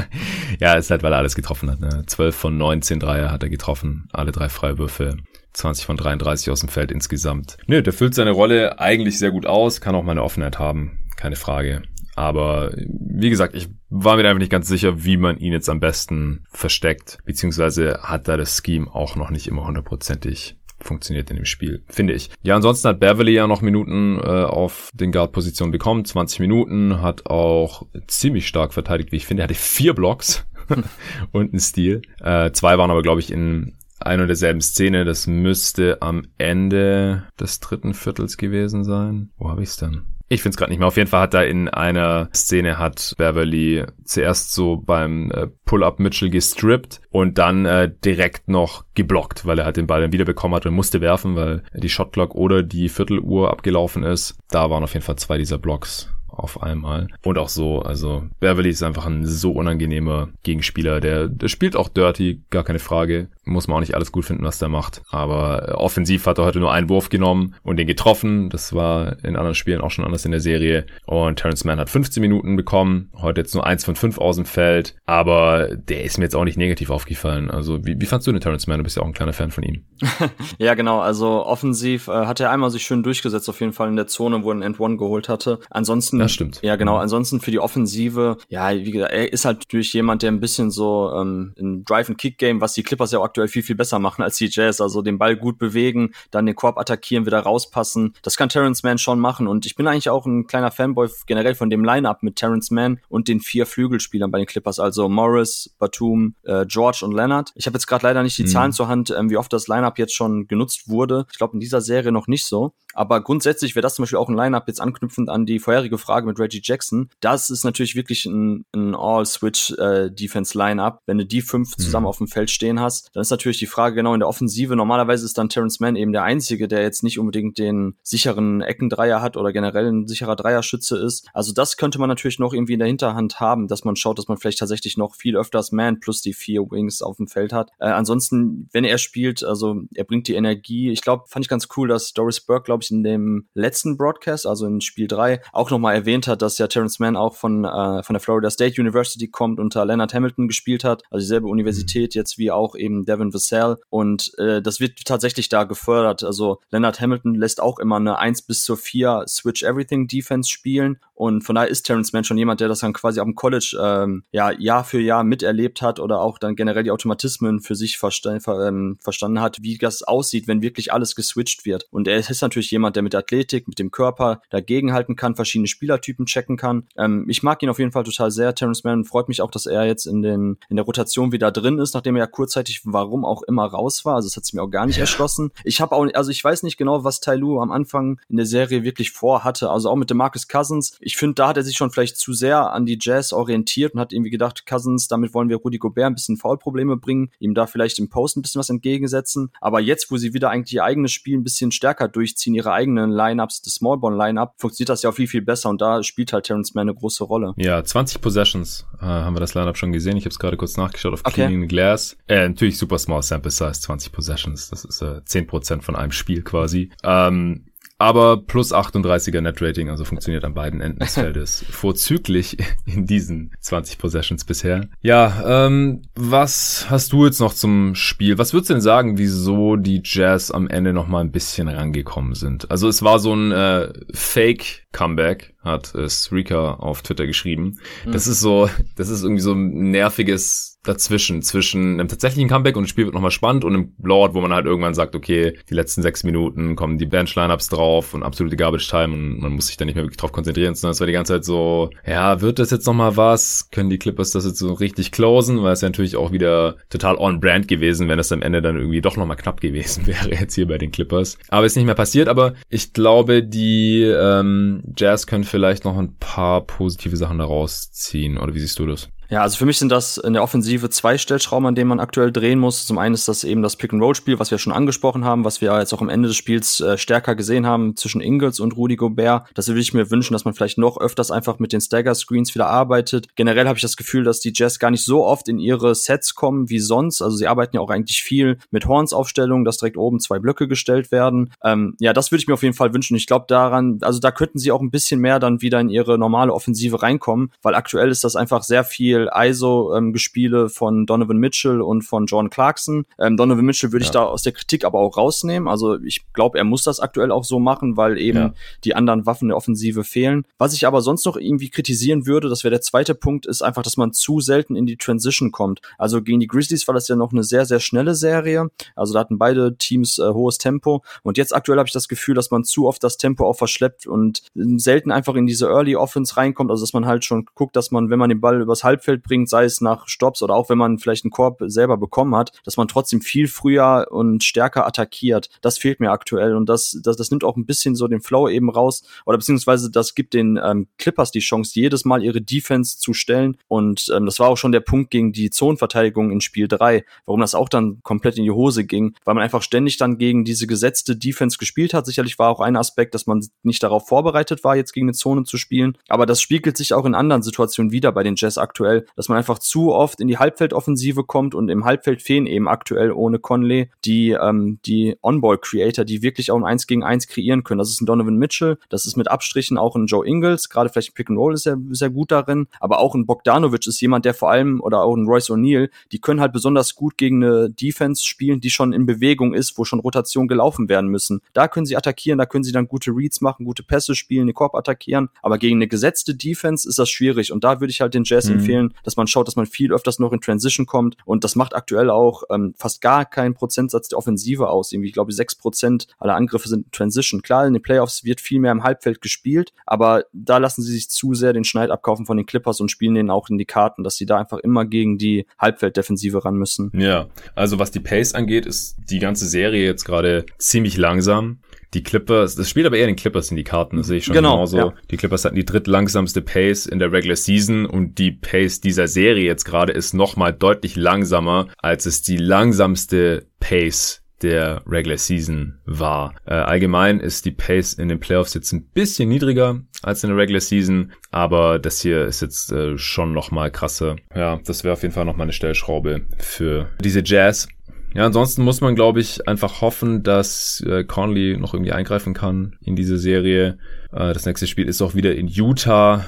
ja, ist halt, weil er alles getroffen hat. Ne? 12 von 19 Dreier hat er getroffen. Alle drei Freiwürfe. 20 von 33 aus dem Feld insgesamt. Nö, der füllt seine Rolle eigentlich sehr gut aus, kann auch mal eine Offenheit haben, keine Frage. Aber wie gesagt, ich war mir einfach nicht ganz sicher, wie man ihn jetzt am besten versteckt, beziehungsweise hat da das Scheme auch noch nicht immer hundertprozentig funktioniert in dem Spiel, finde ich. Ja, ansonsten hat Beverly ja noch Minuten äh, auf den Guard-Positionen bekommen, 20 Minuten, hat auch ziemlich stark verteidigt, wie ich finde. Er hatte vier Blocks und einen Steal. Äh, zwei waren aber, glaube ich, in ein und derselben Szene. Das müsste am Ende des dritten Viertels gewesen sein. Wo habe ich es denn? Ich finde es gerade nicht mehr. Auf jeden Fall hat da in einer Szene hat Beverly zuerst so beim äh, Pull-Up Mitchell gestrippt und dann äh, direkt noch geblockt, weil er halt den Ball dann wieder bekommen hat und musste werfen, weil die Shotclock oder die Vierteluhr abgelaufen ist. Da waren auf jeden Fall zwei dieser Blocks auf einmal. Und auch so, also Beverly ist einfach ein so unangenehmer Gegenspieler. Der, der spielt auch dirty, gar keine Frage. Muss man auch nicht alles gut finden, was der macht. Aber äh, offensiv hat er heute nur einen Wurf genommen und den getroffen. Das war in anderen Spielen auch schon anders in der Serie. Und Terrence Mann hat 15 Minuten bekommen. Heute jetzt nur eins von fünf aus dem Feld. Aber der ist mir jetzt auch nicht negativ aufgefallen. Also wie, wie fandst du den Terrence Mann? Du bist ja auch ein kleiner Fan von ihm. ja, genau. Also offensiv äh, hat er einmal sich schön durchgesetzt, auf jeden Fall in der Zone, wo er einen End-One geholt hatte. Ansonsten das stimmt. Ja, genau. Ansonsten für die Offensive, ja, wie gesagt, er ist halt natürlich jemand, der ein bisschen so ähm, ein Drive-and-Kick-Game, was die Clippers ja auch aktuell viel, viel besser machen als die Jazz. Also den Ball gut bewegen, dann den Korb attackieren, wieder rauspassen. Das kann Terrence Mann schon machen. Und ich bin eigentlich auch ein kleiner Fanboy generell von dem Line-Up mit Terrence Mann und den vier Flügelspielern bei den Clippers, also Morris, Batum, äh, George und Leonard. Ich habe jetzt gerade leider nicht die mhm. Zahlen zur Hand, ähm, wie oft das Line-Up jetzt schon genutzt wurde. Ich glaube in dieser Serie noch nicht so. Aber grundsätzlich wäre das zum Beispiel auch ein Line-Up jetzt anknüpfend an die vorherige Frage mit Reggie Jackson. Das ist natürlich wirklich ein, ein All-Switch-Defense-Line-Up. Wenn du die fünf mhm. zusammen auf dem Feld stehen hast, dann ist natürlich die Frage genau in der Offensive. Normalerweise ist dann Terrence Mann eben der Einzige, der jetzt nicht unbedingt den sicheren Eckendreier hat oder generell ein sicherer Dreierschütze ist. Also das könnte man natürlich noch irgendwie in der Hinterhand haben, dass man schaut, dass man vielleicht tatsächlich noch viel öfters Man plus die vier Wings auf dem Feld hat. Äh, ansonsten, wenn er spielt, also er bringt die Energie. Ich glaube, fand ich ganz cool, dass Doris Burke, glaube ich, in dem letzten Broadcast, also in Spiel 3, auch nochmal erwähnt hat, dass ja Terrence Mann auch von, äh, von der Florida State University kommt, unter Leonard Hamilton gespielt hat, also dieselbe Universität jetzt wie auch eben Devin Vassell. Und äh, das wird tatsächlich da gefördert. Also Leonard Hamilton lässt auch immer eine 1 bis zur 4 Switch Everything Defense spielen und von daher ist Terrence Mann schon jemand, der das dann quasi am College ähm, ja Jahr für Jahr miterlebt hat oder auch dann generell die Automatismen für sich versta ver ähm, verstanden hat, wie das aussieht, wenn wirklich alles geswitcht wird. Und er ist natürlich jemand, der mit Athletik, mit dem Körper dagegenhalten kann, verschiedene Spielertypen checken kann. Ähm, ich mag ihn auf jeden Fall total sehr, Terrence Mann. Freut mich auch, dass er jetzt in, den, in der Rotation wieder drin ist, nachdem er ja kurzzeitig, warum auch immer, raus war. Also das hat sich mir auch gar nicht erschlossen. Ich habe auch, also ich weiß nicht genau, was Tai Lu am Anfang in der Serie wirklich vorhatte. Also auch mit dem Marcus Cousins. Ich ich finde, da hat er sich schon vielleicht zu sehr an die Jazz orientiert und hat irgendwie gedacht, Cousins, damit wollen wir Rudy Gobert ein bisschen Foulprobleme bringen, ihm da vielleicht im Post ein bisschen was entgegensetzen. Aber jetzt, wo sie wieder eigentlich ihr eigenes Spiel ein bisschen stärker durchziehen, ihre eigenen Lineups, das Smallball Lineup, funktioniert das ja auch viel, viel besser und da spielt halt Terrence Mann eine große Rolle. Ja, 20 Possessions äh, haben wir das Lineup schon gesehen. Ich habe es gerade kurz nachgeschaut auf okay. Cleaning Glass. Äh, natürlich super small sample size, 20 Possessions. Das ist äh, 10% von einem Spiel quasi. Ähm, aber plus 38er Net Rating, also funktioniert an beiden Enden des Feldes vorzüglich in diesen 20 Possessions bisher. Ja, ähm, was hast du jetzt noch zum Spiel? Was würdest du denn sagen, wieso die Jazz am Ende noch mal ein bisschen rangekommen sind? Also es war so ein äh, Fake Comeback, hat äh, Srika auf Twitter geschrieben. Mhm. Das ist so, das ist irgendwie so ein nerviges dazwischen, zwischen einem tatsächlichen Comeback und das Spiel wird nochmal spannend und einem Blowout, wo man halt irgendwann sagt, okay, die letzten sechs Minuten kommen die Bench-Lineups drauf und absolute Garbage-Time und man muss sich da nicht mehr wirklich drauf konzentrieren, sondern es war die ganze Zeit so, ja, wird das jetzt nochmal was? Können die Clippers das jetzt so richtig closen? Weil es ja natürlich auch wieder total on-brand gewesen, wenn es am Ende dann irgendwie doch nochmal knapp gewesen wäre jetzt hier bei den Clippers. Aber ist nicht mehr passiert, aber ich glaube, die ähm, Jazz können vielleicht noch ein paar positive Sachen daraus ziehen? Oder wie siehst du das? Ja, also für mich sind das in der Offensive zwei Stellschrauben, an denen man aktuell drehen muss. Zum einen ist das eben das Pick-and-Roll-Spiel, was wir schon angesprochen haben, was wir jetzt auch am Ende des Spiels äh, stärker gesehen haben zwischen Ingles und Rudy Gobert. Das würde ich mir wünschen, dass man vielleicht noch öfters einfach mit den Stagger-Screens wieder arbeitet. Generell habe ich das Gefühl, dass die Jazz gar nicht so oft in ihre Sets kommen wie sonst. Also sie arbeiten ja auch eigentlich viel mit Horns-Aufstellungen, dass direkt oben zwei Blöcke gestellt werden. Ähm, ja, das würde ich mir auf jeden Fall wünschen. Ich glaube daran, also da könnten sie auch ein bisschen mehr dann wieder in ihre normale Offensive reinkommen, weil aktuell ist das einfach sehr viel ISO-Gespiele ähm, von Donovan Mitchell und von John Clarkson. Ähm, Donovan Mitchell würde ja. ich da aus der Kritik aber auch rausnehmen. Also ich glaube, er muss das aktuell auch so machen, weil eben ja. die anderen Waffen der Offensive fehlen. Was ich aber sonst noch irgendwie kritisieren würde, das wäre der zweite Punkt, ist einfach, dass man zu selten in die Transition kommt. Also gegen die Grizzlies war das ja noch eine sehr, sehr schnelle Serie. Also da hatten beide Teams äh, hohes Tempo. Und jetzt aktuell habe ich das Gefühl, dass man zu oft das Tempo auch verschleppt und selten einfach in diese Early Offense reinkommt. Also dass man halt schon guckt, dass man, wenn man den Ball übers Halbfeld bringt, sei es nach Stops oder auch wenn man vielleicht einen Korb selber bekommen hat, dass man trotzdem viel früher und stärker attackiert. Das fehlt mir aktuell und das, das, das nimmt auch ein bisschen so den Flow eben raus oder beziehungsweise das gibt den ähm, Clippers die Chance, jedes Mal ihre Defense zu stellen und ähm, das war auch schon der Punkt gegen die Zonenverteidigung in Spiel 3, warum das auch dann komplett in die Hose ging, weil man einfach ständig dann gegen diese gesetzte Defense gespielt hat. Sicherlich war auch ein Aspekt, dass man nicht darauf vorbereitet war, jetzt gegen eine Zone zu spielen, aber das spiegelt sich auch in anderen Situationen wieder bei den Jazz aktuell, dass man einfach zu oft in die Halbfeldoffensive kommt und im Halbfeld fehlen eben aktuell ohne Conley die, ähm, die On-Ball-Creator, die wirklich auch ein 1 gegen 1 kreieren können. Das ist ein Donovan Mitchell, das ist mit Abstrichen auch ein Joe Ingles, gerade vielleicht ein Pick and Roll ist er sehr gut darin, aber auch ein Bogdanovic ist jemand, der vor allem, oder auch ein Royce O'Neal, die können halt besonders gut gegen eine Defense spielen, die schon in Bewegung ist, wo schon Rotation gelaufen werden müssen. Da können sie attackieren, da können sie dann gute Reads machen, gute Pässe spielen, den Korb attackieren, aber gegen eine gesetzte Defense ist das schwierig und da würde ich halt den Jazz mhm. empfehlen, dass man schaut, dass man viel öfters noch in Transition kommt. Und das macht aktuell auch ähm, fast gar keinen Prozentsatz der Offensive aus. Irgendwie, ich glaube, sechs Prozent aller Angriffe sind in Transition. Klar, in den Playoffs wird viel mehr im Halbfeld gespielt, aber da lassen sie sich zu sehr den Schneid abkaufen von den Clippers und spielen denen auch in die Karten, dass sie da einfach immer gegen die Halbfelddefensive ran müssen. Ja, also was die Pace angeht, ist die ganze Serie jetzt gerade ziemlich langsam die Clippers, das spielt aber eher den Clippers in die Karten, das sehe ich schon genau, genauso. Ja. Die Clippers hatten die drittlangsamste Pace in der Regular Season und die Pace dieser Serie jetzt gerade ist nochmal deutlich langsamer, als es die langsamste Pace der Regular Season war. Äh, allgemein ist die Pace in den Playoffs jetzt ein bisschen niedriger als in der Regular Season, aber das hier ist jetzt äh, schon nochmal krasser. Ja, das wäre auf jeden Fall nochmal eine Stellschraube für diese Jazz. Ja, ansonsten muss man, glaube ich, einfach hoffen, dass äh, Conley noch irgendwie eingreifen kann in diese Serie. Äh, das nächste Spiel ist auch wieder in Utah.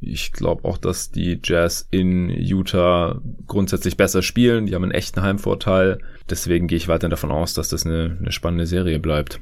Ich glaube auch, dass die Jazz in Utah grundsätzlich besser spielen. Die haben einen echten Heimvorteil. Deswegen gehe ich weiter davon aus, dass das eine, eine spannende Serie bleibt.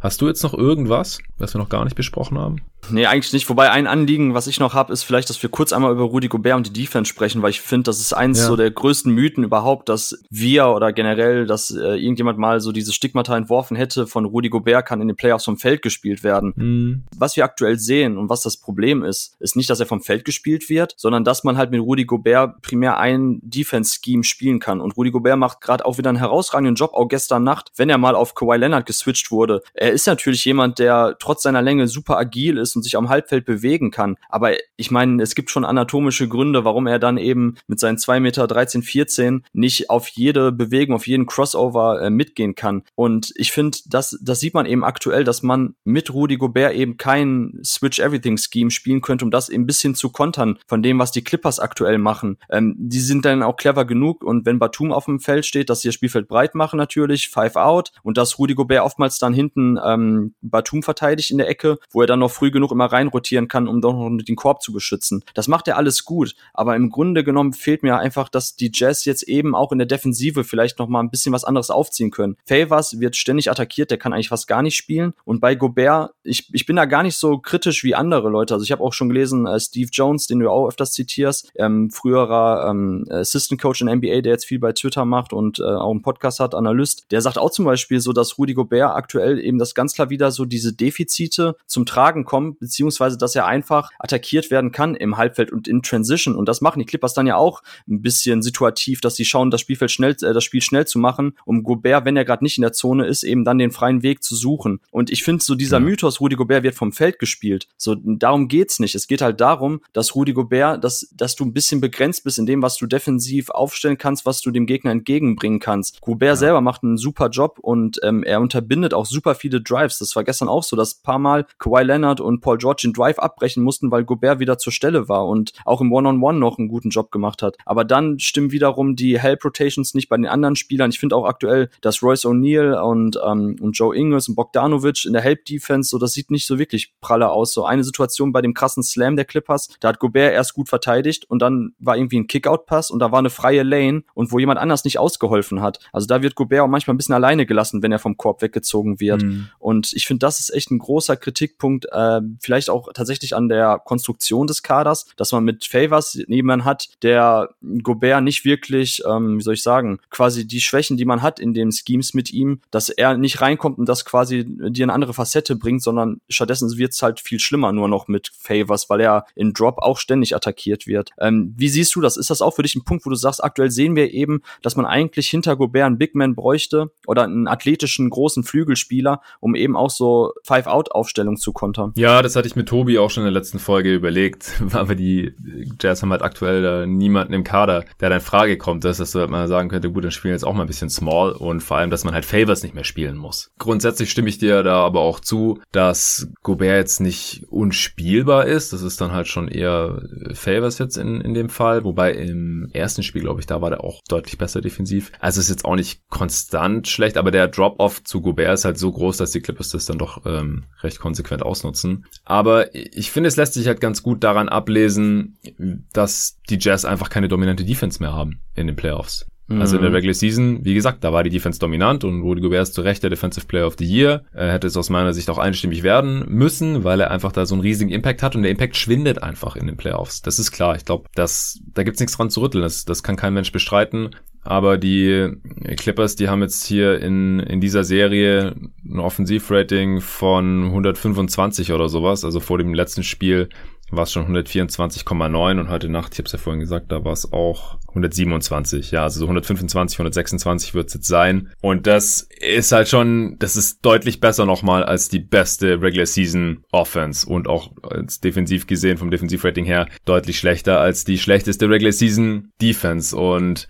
Hast du jetzt noch irgendwas, was wir noch gar nicht besprochen haben? Nee, eigentlich nicht. Wobei ein Anliegen, was ich noch habe, ist vielleicht, dass wir kurz einmal über Rudi Gobert und die Defense sprechen, weil ich finde, das ist eins ja. so der größten Mythen überhaupt, dass wir oder generell, dass äh, irgendjemand mal so dieses Stigmata entworfen hätte, von Rudi Gobert kann in den Playoffs vom Feld gespielt werden. Mhm. Was wir aktuell sehen und was das Problem ist, ist nicht, dass er vom Feld gespielt wird, sondern dass man halt mit Rudi Gobert primär ein Defense-Scheme spielen kann. Und Rudi Gobert macht gerade auch wieder einen herausragenden Job, auch gestern Nacht, wenn er mal auf Kawhi Leonard geswitcht wurde. Er ist natürlich jemand, der trotz seiner Länge super agil ist und sich am Halbfeld bewegen kann. Aber ich meine, es gibt schon anatomische Gründe, warum er dann eben mit seinen zwei Meter 13, 14 nicht auf jede Bewegung, auf jeden Crossover äh, mitgehen kann. Und ich finde, das, das sieht man eben aktuell, dass man mit Rudy Gobert eben kein Switch Everything Scheme spielen könnte, um das eben ein bisschen zu kontern von dem, was die Clippers aktuell machen. Ähm, die sind dann auch clever genug und wenn Batum auf dem Feld steht, dass sie das Spielfeld breit machen natürlich, five out und dass Rudy Gobert oftmals dann hinten ähm, Batum verteidigt in der Ecke, wo er dann noch früh genug immer rein reinrotieren kann, um doch noch den Korb zu beschützen. Das macht er alles gut, aber im Grunde genommen fehlt mir einfach, dass die Jazz jetzt eben auch in der Defensive vielleicht noch mal ein bisschen was anderes aufziehen können. Favors wird ständig attackiert, der kann eigentlich fast gar nicht spielen und bei Gobert, ich, ich bin da gar nicht so kritisch wie andere Leute. Also ich habe auch schon gelesen, äh, Steve Jones, den du auch öfters zitierst, ähm, früherer ähm, Assistant Coach in NBA, der jetzt viel bei Twitter macht und äh, auch einen Podcast hat, Analyst, der sagt auch zum Beispiel so, dass Rudy Gobert aktuell eben das ganz klar wieder so diese Defizite zum Tragen kommt, beziehungsweise dass er einfach attackiert werden kann im Halbfeld und in Transition. Und das machen die Clippers dann ja auch ein bisschen situativ, dass sie schauen, das Spielfeld schnell, äh, das Spiel schnell zu machen, um Gobert, wenn er gerade nicht in der Zone ist, eben dann den freien Weg zu suchen. Und ich finde so dieser ja. Mythos, Rudy Gobert wird vom Feld gespielt, so darum geht's nicht. Es geht halt darum, dass Rudy Gobert, dass, dass du ein bisschen begrenzt bist in dem, was du defensiv aufstellen kannst, was du dem Gegner entgegenbringen kannst. Gobert ja. selber macht einen super Job und ähm, er unterbindet auch super viele Drives. Das war gestern auch so, dass paar Mal Kawhi Leonard und Paul George den Drive abbrechen mussten, weil Gobert wieder zur Stelle war und auch im One-on-One -on -One noch einen guten Job gemacht hat. Aber dann stimmen wiederum die Help Rotations nicht bei den anderen Spielern. Ich finde auch aktuell, dass Royce O'Neal und, ähm, und Joe Ingles und Bogdanovic in der Help Defense, so das sieht nicht so wirklich pralle aus. So eine Situation bei dem krassen Slam der Clippers, da hat Gobert erst gut verteidigt und dann war irgendwie ein Kickout-Pass und da war eine freie Lane und wo jemand anders nicht ausgeholfen hat. Also da wird Gobert auch manchmal ein bisschen alleine gelassen, wenn er vom Korb weggezogen wird. Mhm. Und ich finde, das ist echt ein großer Kritikpunkt, äh, vielleicht auch tatsächlich an der Konstruktion des Kaders, dass man mit Favors jemanden hat, der Gobert nicht wirklich, ähm, wie soll ich sagen, quasi die Schwächen, die man hat in den Schemes mit ihm, dass er nicht reinkommt und das quasi dir eine andere Facette bringt, sondern stattdessen wird es halt viel schlimmer nur noch mit Favors, weil er in Drop auch ständig attackiert wird. Ähm, wie siehst du das? Ist das auch für dich ein Punkt, wo du sagst, aktuell sehen wir eben, dass man eigentlich hinter Gobert einen Big Man bräuchte oder einen athletischen großen Flügelspieler, um eben auch so Five-Out-Aufstellungen zu kontern? Ja, das hatte ich mit Tobi auch schon in der letzten Folge überlegt, aber die Jazz haben halt aktuell da niemanden im Kader, der dann in Frage kommt, dass, dass man sagen könnte, gut, dann spielen jetzt auch mal ein bisschen small und vor allem, dass man halt Favors nicht mehr spielen muss. Grundsätzlich stimme ich dir da aber auch zu, dass Gobert jetzt nicht unspielbar ist. Das ist dann halt schon eher Favors jetzt in, in dem Fall. Wobei im ersten Spiel, glaube ich, da war der auch deutlich besser defensiv. Also ist jetzt auch nicht konstant schlecht, aber der Drop-Off zu Gobert ist halt so groß, dass die Clippers das dann doch ähm, recht konsequent ausnutzen. Aber ich finde, es lässt sich halt ganz gut daran ablesen, dass die Jazz einfach keine dominante Defense mehr haben in den Playoffs. Also in der mhm. Regular Season, wie gesagt, da war die Defense dominant und Rudy Gobert ist zu Recht der Defensive Player of the Year. Er hätte es aus meiner Sicht auch einstimmig werden müssen, weil er einfach da so einen riesigen Impact hat und der Impact schwindet einfach in den Playoffs. Das ist klar. Ich glaube, da gibt's nichts dran zu rütteln. Das, das kann kein Mensch bestreiten. Aber die Clippers, die haben jetzt hier in, in dieser Serie ein Offensivrating von 125 oder sowas. Also vor dem letzten Spiel war es schon 124,9 und heute Nacht, ich habe es ja vorhin gesagt, da war es auch 127, ja, also so 125, 126 wird es jetzt sein. Und das ist halt schon, das ist deutlich besser nochmal als die beste Regular Season Offense und auch als defensiv gesehen, vom Defensivrating her, deutlich schlechter als die schlechteste Regular Season Defense. Und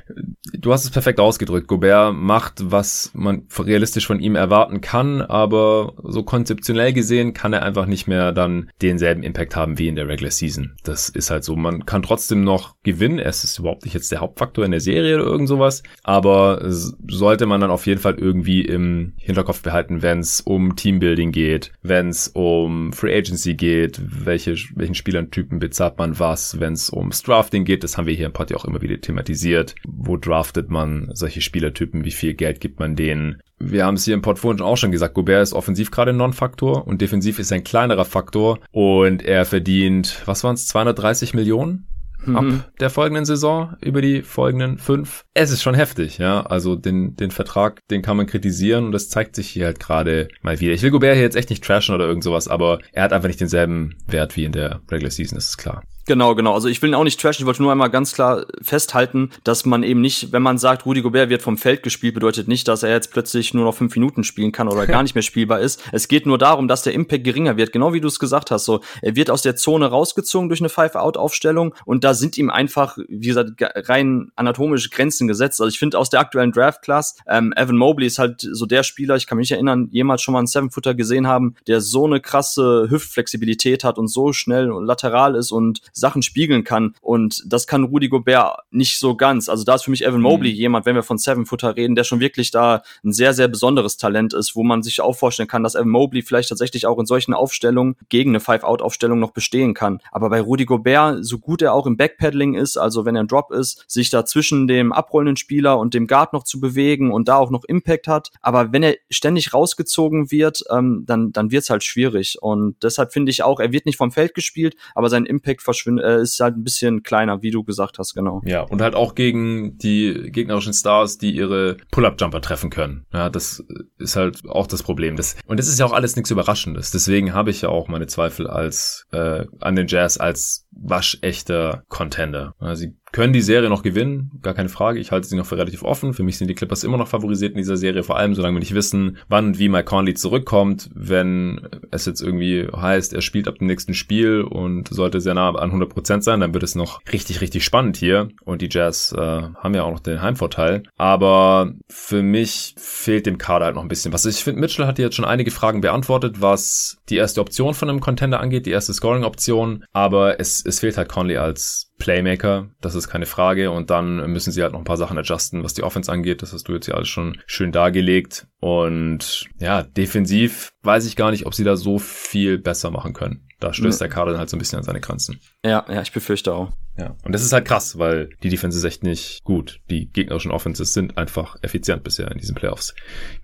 du hast es perfekt ausgedrückt. Gobert macht, was man realistisch von ihm erwarten kann, aber so konzeptionell gesehen kann er einfach nicht mehr dann denselben Impact haben wie in der Regular Season. Das ist halt so. Man kann trotzdem noch gewinnen. Es ist überhaupt nicht jetzt der Hauptfaktor in der Serie oder irgend sowas. Aber sollte man dann auf jeden Fall irgendwie im Hinterkopf behalten, wenn es um Teambuilding geht, wenn es um Free Agency geht, welche, welchen Spielertypen bezahlt man was, wenn es ums Drafting geht, das haben wir hier im ja auch immer wieder thematisiert. Wo draftet man solche Spielertypen? Wie viel Geld gibt man denen? wir haben es hier im Portfolio auch schon gesagt, Gobert ist offensiv gerade ein Non-Faktor und defensiv ist ein kleinerer Faktor und er verdient, was waren es, 230 Millionen? Mhm. ab der folgenden Saison über die folgenden fünf. Es ist schon heftig, ja. Also den, den Vertrag, den kann man kritisieren und das zeigt sich hier halt gerade mal wieder. Ich will Gobert hier jetzt echt nicht trashen oder irgend sowas, aber er hat einfach nicht denselben Wert wie in der Regular Season, das ist klar. Genau, genau. Also ich will ihn auch nicht trashen, ich wollte nur einmal ganz klar festhalten, dass man eben nicht, wenn man sagt, Rudy Gobert wird vom Feld gespielt, bedeutet nicht, dass er jetzt plötzlich nur noch fünf Minuten spielen kann oder gar nicht mehr spielbar ist. Es geht nur darum, dass der Impact geringer wird, genau wie du es gesagt hast. So, er wird aus der Zone rausgezogen durch eine Five-Out-Aufstellung und da sind ihm einfach, wie gesagt, rein anatomische Grenzen gesetzt. Also ich finde aus der aktuellen Draft-Class, ähm, Evan Mobley ist halt so der Spieler, ich kann mich erinnern, jemals schon mal einen Seven-Footer gesehen haben, der so eine krasse Hüftflexibilität hat und so schnell und lateral ist und Sachen spiegeln kann. Und das kann Rudy Gobert nicht so ganz. Also da ist für mich Evan Mobley mhm. jemand, wenn wir von Seven Footer reden, der schon wirklich da ein sehr, sehr besonderes Talent ist, wo man sich auch vorstellen kann, dass Evan Mobley vielleicht tatsächlich auch in solchen Aufstellungen gegen eine Five-Out-Aufstellung noch bestehen kann. Aber bei Rudy Gobert, so gut er auch im Backpedaling ist, also wenn er ein Drop ist, sich da zwischen dem abrollenden Spieler und dem Guard noch zu bewegen und da auch noch Impact hat. Aber wenn er ständig rausgezogen wird, ähm, dann, dann wird's halt schwierig. Und deshalb finde ich auch, er wird nicht vom Feld gespielt, aber sein Impact verschwindet geschwind äh, ist halt ein bisschen kleiner, wie du gesagt hast, genau. Ja, und halt auch gegen die gegnerischen Stars, die ihre Pull-Up-Jumper treffen können. Ja, das ist halt auch das Problem. Das, und das ist ja auch alles nichts Überraschendes. Deswegen habe ich ja auch meine Zweifel als äh, an den Jazz als waschechter Contender. Ja, sie können die Serie noch gewinnen, gar keine Frage. Ich halte sie noch für relativ offen. Für mich sind die Clippers immer noch favorisiert in dieser Serie, vor allem solange wir nicht wissen, wann und wie Mike Conley zurückkommt. Wenn es jetzt irgendwie heißt, er spielt ab dem nächsten Spiel und sollte sehr nah an 100% sein, dann wird es noch richtig, richtig spannend hier. Und die Jazz äh, haben ja auch noch den Heimvorteil. Aber für mich fehlt dem Kader halt noch ein bisschen was. Ich finde, Mitchell hat jetzt schon einige Fragen beantwortet, was die erste Option von einem Contender angeht, die erste Scoring-Option. Aber es, es fehlt halt Conley als Playmaker, das ist keine Frage. Und dann müssen sie halt noch ein paar Sachen adjusten, was die Offense angeht. Das hast du jetzt ja alles schon schön dargelegt. Und ja, defensiv weiß ich gar nicht, ob sie da so viel besser machen können. Da stößt der Kader dann halt so ein bisschen an seine Grenzen. Ja, ja, ich befürchte auch. Ja, und das ist halt krass, weil die Defense ist echt nicht gut. Die gegnerischen Offenses sind einfach effizient bisher in diesen Playoffs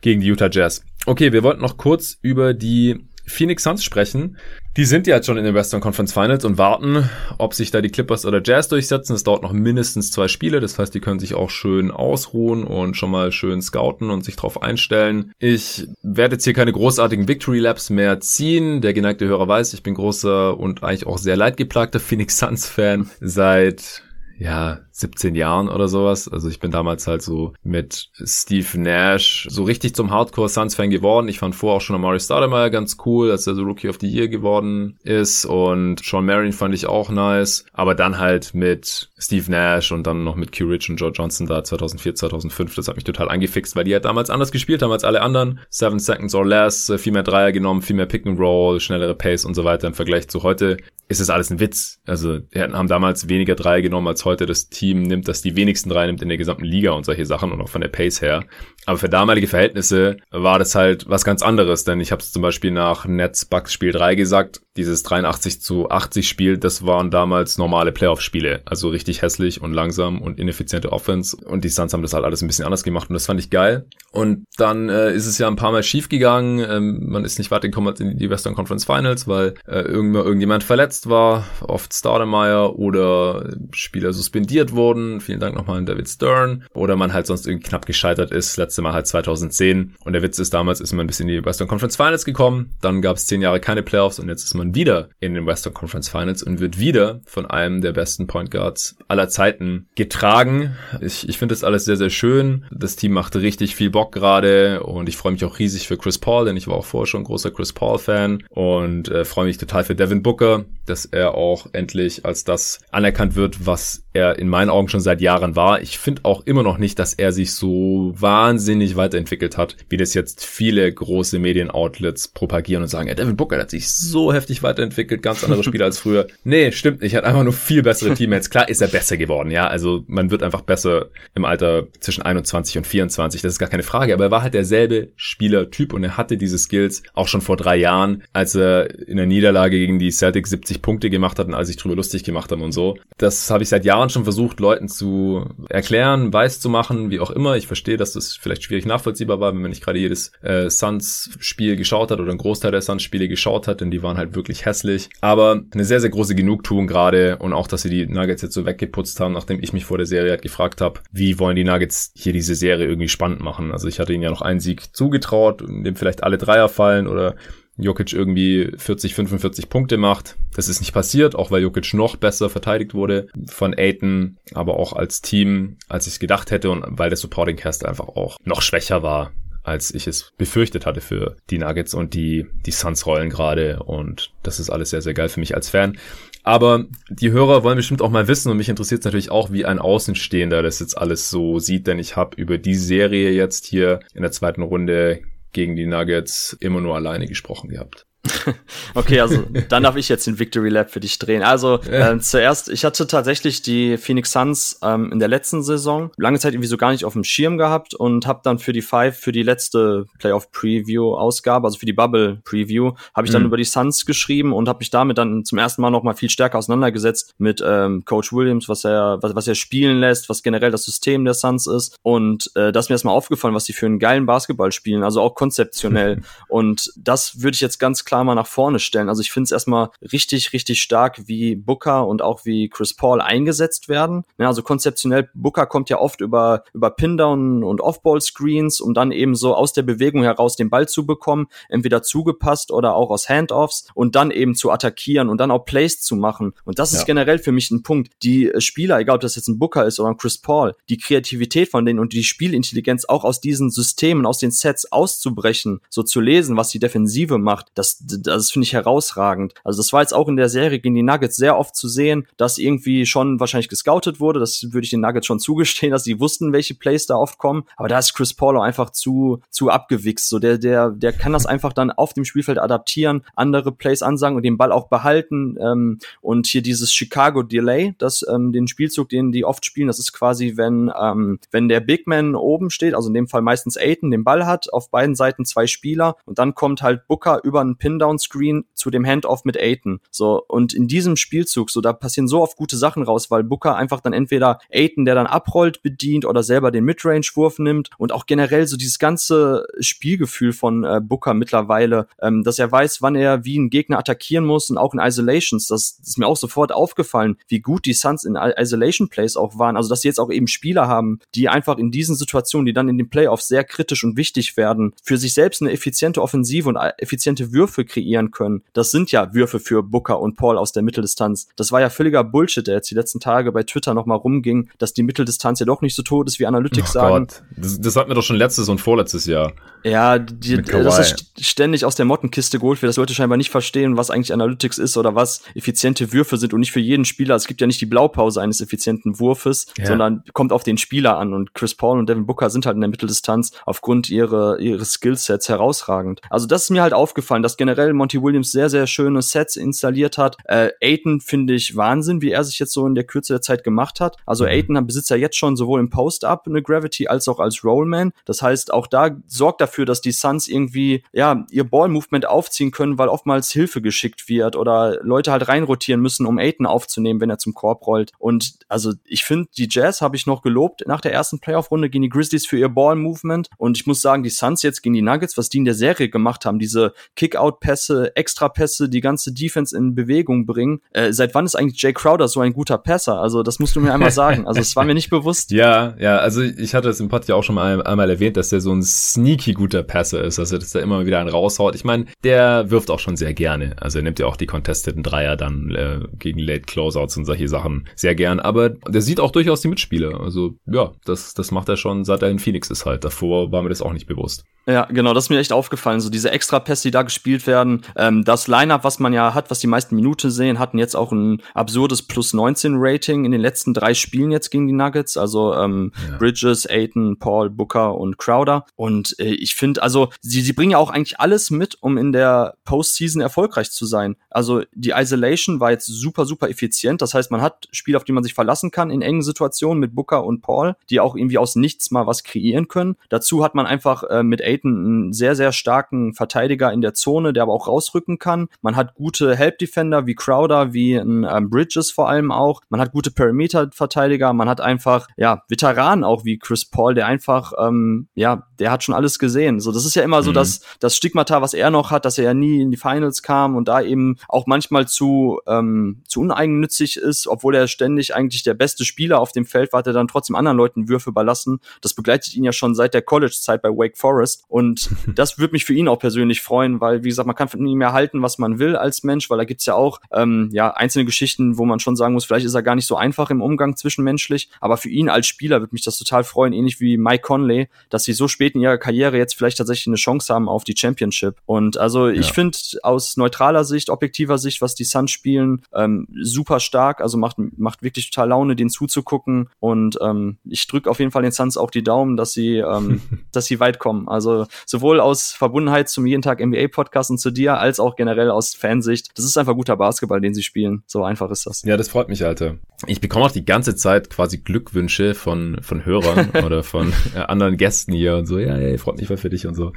gegen die Utah Jazz. Okay, wir wollten noch kurz über die Phoenix Suns sprechen. Die sind ja jetzt schon in den Western Conference Finals und warten, ob sich da die Clippers oder Jazz durchsetzen. Es dauert noch mindestens zwei Spiele, das heißt, die können sich auch schön ausruhen und schon mal schön scouten und sich drauf einstellen. Ich werde jetzt hier keine großartigen Victory Laps mehr ziehen. Der geneigte Hörer weiß, ich bin großer und eigentlich auch sehr leidgeplagter Phoenix Suns Fan seit ja, 17 Jahren oder sowas. Also ich bin damals halt so mit Steve Nash so richtig zum Hardcore Suns Fan geworden. Ich fand vorher auch schon Amari Stoudemire ganz cool, als er so Rookie of the Year geworden ist und Sean Marion fand ich auch nice. Aber dann halt mit Steve Nash und dann noch mit Q Rich und Joe Johnson da 2004, 2005, das hat mich total angefixt, weil die halt damals anders gespielt haben als alle anderen. Seven Seconds or Less, viel mehr Dreier genommen, viel mehr Pick and Roll, schnellere Pace und so weiter im Vergleich zu heute ist es alles ein Witz. Also, wir haben damals weniger Dreier genommen als heute das Team nimmt, das die wenigsten Dreier nimmt in der gesamten Liga und solche Sachen und auch von der Pace her. Aber für damalige Verhältnisse war das halt was ganz anderes, denn ich habe es zum Beispiel nach Nets Bucks Spiel 3 gesagt, dieses 83 zu 80 Spiel, das waren damals normale Playoff-Spiele, also richtig hässlich und langsam und ineffiziente Offense und die Suns haben das halt alles ein bisschen anders gemacht und das fand ich geil. Und dann äh, ist es ja ein paar Mal schief gegangen, ähm, man ist nicht weitergekommen in die Western Conference Finals, weil äh, irgendjemand verletzt war, oft Stardemeyer oder Spieler suspendiert wurden, vielen Dank nochmal an David Stern, oder man halt sonst irgendwie knapp gescheitert ist, letzte Mal halt 2010 und der Witz ist, damals ist man bis in die Western Conference Finals gekommen, dann gab es zehn Jahre keine Playoffs und jetzt ist man wieder in den Western Conference Finals und wird wieder von einem der besten Point Guards aller Zeiten getragen. Ich, ich finde das alles sehr, sehr schön. Das Team macht richtig viel Bock gerade und ich freue mich auch riesig für Chris Paul, denn ich war auch vorher schon großer Chris Paul-Fan und äh, freue mich total für Devin Booker, dass er auch endlich als das anerkannt wird, was er in meinen Augen schon seit Jahren war. Ich finde auch immer noch nicht, dass er sich so wahnsinnig weiterentwickelt hat, wie das jetzt viele große Medienoutlets propagieren und sagen, ja, Devin Booker hat sich so heftig weiterentwickelt, ganz andere Spieler als früher. Nee, stimmt nicht. Er hat einfach nur viel bessere Teammates. Klar ist er besser geworden, ja. Also man wird einfach besser im Alter zwischen 21 und 24. Das ist gar keine Frage. Aber er war halt derselbe Spielertyp und er hatte diese Skills auch schon vor drei Jahren, als er in der Niederlage gegen die Celtics 70 Punkte gemacht hat und als ich drüber lustig gemacht haben und so. Das habe ich seit Jahren schon versucht, Leuten zu erklären, weiß zu machen, wie auch immer. Ich verstehe, dass das vielleicht schwierig nachvollziehbar war, wenn man nicht gerade jedes äh, Suns-Spiel geschaut hat oder einen Großteil der Suns-Spiele geschaut hat, denn die waren halt wirklich hässlich. Aber eine sehr, sehr große Genugtuung gerade und auch, dass sie die Nuggets jetzt so weggeputzt haben, nachdem ich mich vor der Serie halt gefragt habe, wie wollen die Nuggets hier diese Serie irgendwie spannend machen. Also ich hatte ihnen ja noch einen Sieg zugetraut, in dem vielleicht alle Dreier fallen oder Jokic irgendwie 40, 45 Punkte macht. Das ist nicht passiert, auch weil Jokic noch besser verteidigt wurde von Aiton, aber auch als Team, als ich es gedacht hätte und weil der Supporting Cast einfach auch noch schwächer war als ich es befürchtet hatte für die Nuggets und die, die Suns rollen gerade und das ist alles sehr, sehr geil für mich als Fan. Aber die Hörer wollen bestimmt auch mal wissen und mich interessiert es natürlich auch, wie ein Außenstehender das jetzt alles so sieht, denn ich habe über die Serie jetzt hier in der zweiten Runde gegen die Nuggets immer nur alleine gesprochen gehabt. okay, also dann darf ich jetzt den Victory Lab für dich drehen. Also ja. ähm, zuerst, ich hatte tatsächlich die Phoenix Suns ähm, in der letzten Saison lange Zeit irgendwie so gar nicht auf dem Schirm gehabt und habe dann für die Five, für die letzte Playoff Preview Ausgabe, also für die Bubble Preview, habe ich dann mhm. über die Suns geschrieben und habe mich damit dann zum ersten Mal noch mal viel stärker auseinandergesetzt mit ähm, Coach Williams, was er was, was er spielen lässt, was generell das System der Suns ist und äh, das ist mir erstmal aufgefallen, was sie für einen geilen Basketball spielen, also auch konzeptionell und das würde ich jetzt ganz klar mal nach vorne stellen. Also ich finde es erstmal richtig, richtig stark, wie Booker und auch wie Chris Paul eingesetzt werden. Ja, also konzeptionell, Booker kommt ja oft über, über Pin-Down und Off-Ball-Screens, um dann eben so aus der Bewegung heraus den Ball zu bekommen, entweder zugepasst oder auch aus Handoffs und dann eben zu attackieren und dann auch Plays zu machen. Und das ist ja. generell für mich ein Punkt. Die Spieler, egal ob das jetzt ein Booker ist oder ein Chris Paul, die Kreativität von denen und die Spielintelligenz auch aus diesen Systemen, aus den Sets auszubrechen, so zu lesen, was die Defensive macht, das, das finde ich herausragend. Also das war jetzt auch in der Serie gegen die Nuggets sehr oft zu sehen, dass irgendwie schon wahrscheinlich gescoutet wurde. Das würde ich den Nuggets schon zugestehen, dass sie wussten, welche Plays da oft kommen. Aber da ist Chris Paul einfach zu, zu abgewichst. So der, der, der kann das einfach dann auf dem Spielfeld adaptieren, andere Plays ansagen und den Ball auch behalten. Ähm, und hier dieses Chicago Delay, das ähm, den Spielzug, den die oft spielen, das ist quasi, wenn, ähm, wenn der Big Man oben steht, also in dem Fall meistens Aiton, den Ball hat, auf beiden Seiten zwei Spieler und dann kommt halt Booker über einen Pin-Down-Screen zu dem Handoff mit Aiton. So, und in diesem Spielzug, so, da passieren so oft gute Sachen raus, weil Booker einfach dann entweder Aiton, der dann abrollt, bedient oder selber den Midrange-Wurf nimmt und auch generell so dieses ganze Spielgefühl von äh, Booker mittlerweile, ähm, dass er weiß, wann er wie einen Gegner attackieren muss und auch in Isolations. Das, das ist mir auch sofort aufgefallen, wie gut die Suns in Isolation Plays auch waren. Also, dass sie jetzt auch eben Spieler haben, die einfach in diesen Situationen, die dann in den Playoffs sehr kritisch und wichtig werden, für sich selbst eine effiziente Offensive und effiziente Würfe kreieren können. Das sind ja Würfe für Booker und Paul aus der Mitteldistanz. Das war ja völliger Bullshit, der jetzt die letzten Tage bei Twitter nochmal rumging, dass die Mitteldistanz ja doch nicht so tot ist, wie Analytics oh sagen. Gott. Das, das hatten wir doch schon letztes und vorletztes Jahr. Ja, die, das ist ständig aus der Mottenkiste geholt wird, dass Leute scheinbar nicht verstehen, was eigentlich Analytics ist oder was effiziente Würfe sind und nicht für jeden Spieler. Es gibt ja nicht die Blaupause eines effizienten Wurfes, ja. sondern kommt auf den Spieler an und Chris Paul und Devin Booker sind halt in der Mitteldistanz aufgrund ihrer, ihres Skillsets herausragend. Also das ist mir halt aufgefallen, dass generell Monty Williams sehr, sehr schöne Sets installiert hat. Äh, Aiton finde ich Wahnsinn, wie er sich jetzt so in der Kürze der Zeit gemacht hat. Also mhm. Aiton besitzt ja jetzt schon sowohl im Post-Up eine Gravity als auch als Rollman. Das heißt, auch da sorgt dafür, dafür, dass die Suns irgendwie, ja, ihr Ball-Movement aufziehen können, weil oftmals Hilfe geschickt wird oder Leute halt reinrotieren müssen, um Aiton aufzunehmen, wenn er zum Korb rollt. Und also ich finde, die Jazz habe ich noch gelobt nach der ersten Playoff-Runde gegen die Grizzlies für ihr Ball-Movement. Und ich muss sagen, die Suns jetzt gegen die Nuggets, was die in der Serie gemacht haben, diese Kick-Out-Pässe, Extra-Pässe, die ganze Defense in Bewegung bringen. Äh, seit wann ist eigentlich Jay Crowder so ein guter Passer? Also das musst du mir einmal sagen. Also es war mir nicht bewusst. Ja, ja, also ich hatte es im Pod ja auch schon mal einmal erwähnt, dass der so ein sneaky guter Passer ist, also dass er immer wieder einen raushaut. Ich meine, der wirft auch schon sehr gerne. Also er nimmt ja auch die contesteten Dreier dann äh, gegen Late Closeouts und solche Sachen sehr gern. Aber der sieht auch durchaus die Mitspieler. Also ja, das, das macht er schon, seit er in Phoenix ist halt. Davor war mir das auch nicht bewusst. Ja, genau, das ist mir echt aufgefallen. So diese Extra-Pässe, die da gespielt werden. Ähm, das Line-Up, was man ja hat, was die meisten Minuten sehen, hatten jetzt auch ein absurdes Plus 19 Rating in den letzten drei Spielen jetzt gegen die Nuggets. Also ähm, ja. Bridges, Aiton, Paul, Booker und Crowder. Und äh, ich finde, also sie, sie bringen ja auch eigentlich alles mit, um in der Postseason erfolgreich zu sein. Also die Isolation war jetzt super, super effizient. Das heißt, man hat Spiele, auf die man sich verlassen kann in engen Situationen mit Booker und Paul, die auch irgendwie aus nichts mal was kreieren können. Dazu hat man einfach äh, mit Aiton einen sehr, sehr starken Verteidiger in der Zone, der aber auch rausrücken kann. Man hat gute Help-Defender wie Crowder, wie ein ähm, Bridges vor allem auch. Man hat gute Perimeter-Verteidiger. Man hat einfach, ja, Veteranen auch wie Chris Paul, der einfach, ähm, ja, der hat schon alles gesehen. So, das ist ja immer so mhm. das, das Stigmata, was er noch hat, dass er ja nie in die Finals kam und da eben auch manchmal zu, ähm, zu uneigennützig ist, obwohl er ständig eigentlich der beste Spieler auf dem Feld war, hat er dann trotzdem anderen Leuten Würfe überlassen. Das begleitet ihn ja schon seit der College-Zeit bei Wake Forest. Und das würde mich für ihn auch persönlich freuen, weil, wie gesagt, man kann von ihm erhalten, was man will als Mensch, weil da gibt's ja auch ähm, ja, einzelne Geschichten, wo man schon sagen muss, vielleicht ist er gar nicht so einfach im Umgang zwischenmenschlich. Aber für ihn als Spieler würde mich das total freuen, ähnlich wie Mike Conley, dass sie so spät in ihrer Karriere jetzt vielleicht tatsächlich eine Chance haben auf die Championship. Und also ich ja. finde aus neutraler Sicht, objektiver Sicht, was die Suns spielen, ähm, super stark. Also macht, macht wirklich total Laune, den zuzugucken. Und ähm, ich drücke auf jeden Fall den Suns auch die Daumen, dass sie, ähm, dass sie weit kommen. Also sowohl aus Verbundenheit zum jeden Tag NBA Podcast und zu dir, als auch generell aus Fansicht. Das ist einfach guter Basketball, den sie spielen. So einfach ist das. Ja, das freut mich, Alter. Ich bekomme auch die ganze Zeit quasi Glückwünsche von, von Hörern oder von äh, anderen Gästen hier und so. Ja, ey, freut mich voll für dich und so.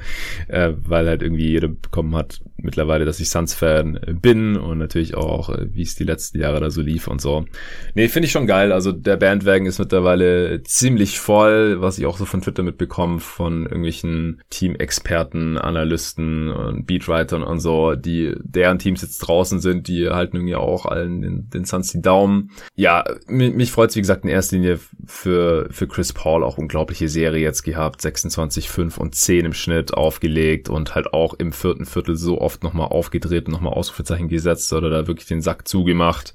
Äh, weil halt irgendwie jeder bekommen hat mittlerweile, dass ich Suns-Fan bin und natürlich auch, äh, wie es die letzten Jahre da so lief und so. Nee, finde ich schon geil. Also der Bandwagen ist mittlerweile ziemlich voll, was ich auch so von Twitter mitbekomme, von irgendwelchen Team-Experten, Analysten und Beatwritern und so, die deren Teams jetzt draußen sind, die halten irgendwie auch allen den, den Suns die Daumen. Ja, mich, mich freut wie gesagt, in erster Linie für, für Chris Paul auch unglaubliche Serie jetzt gehabt. 26, 5 und 10 im Schnitt aufgelegt und halt auch im vierten Viertel so oft nochmal aufgedreht und nochmal Ausrufezeichen gesetzt oder da wirklich den Sack zugemacht.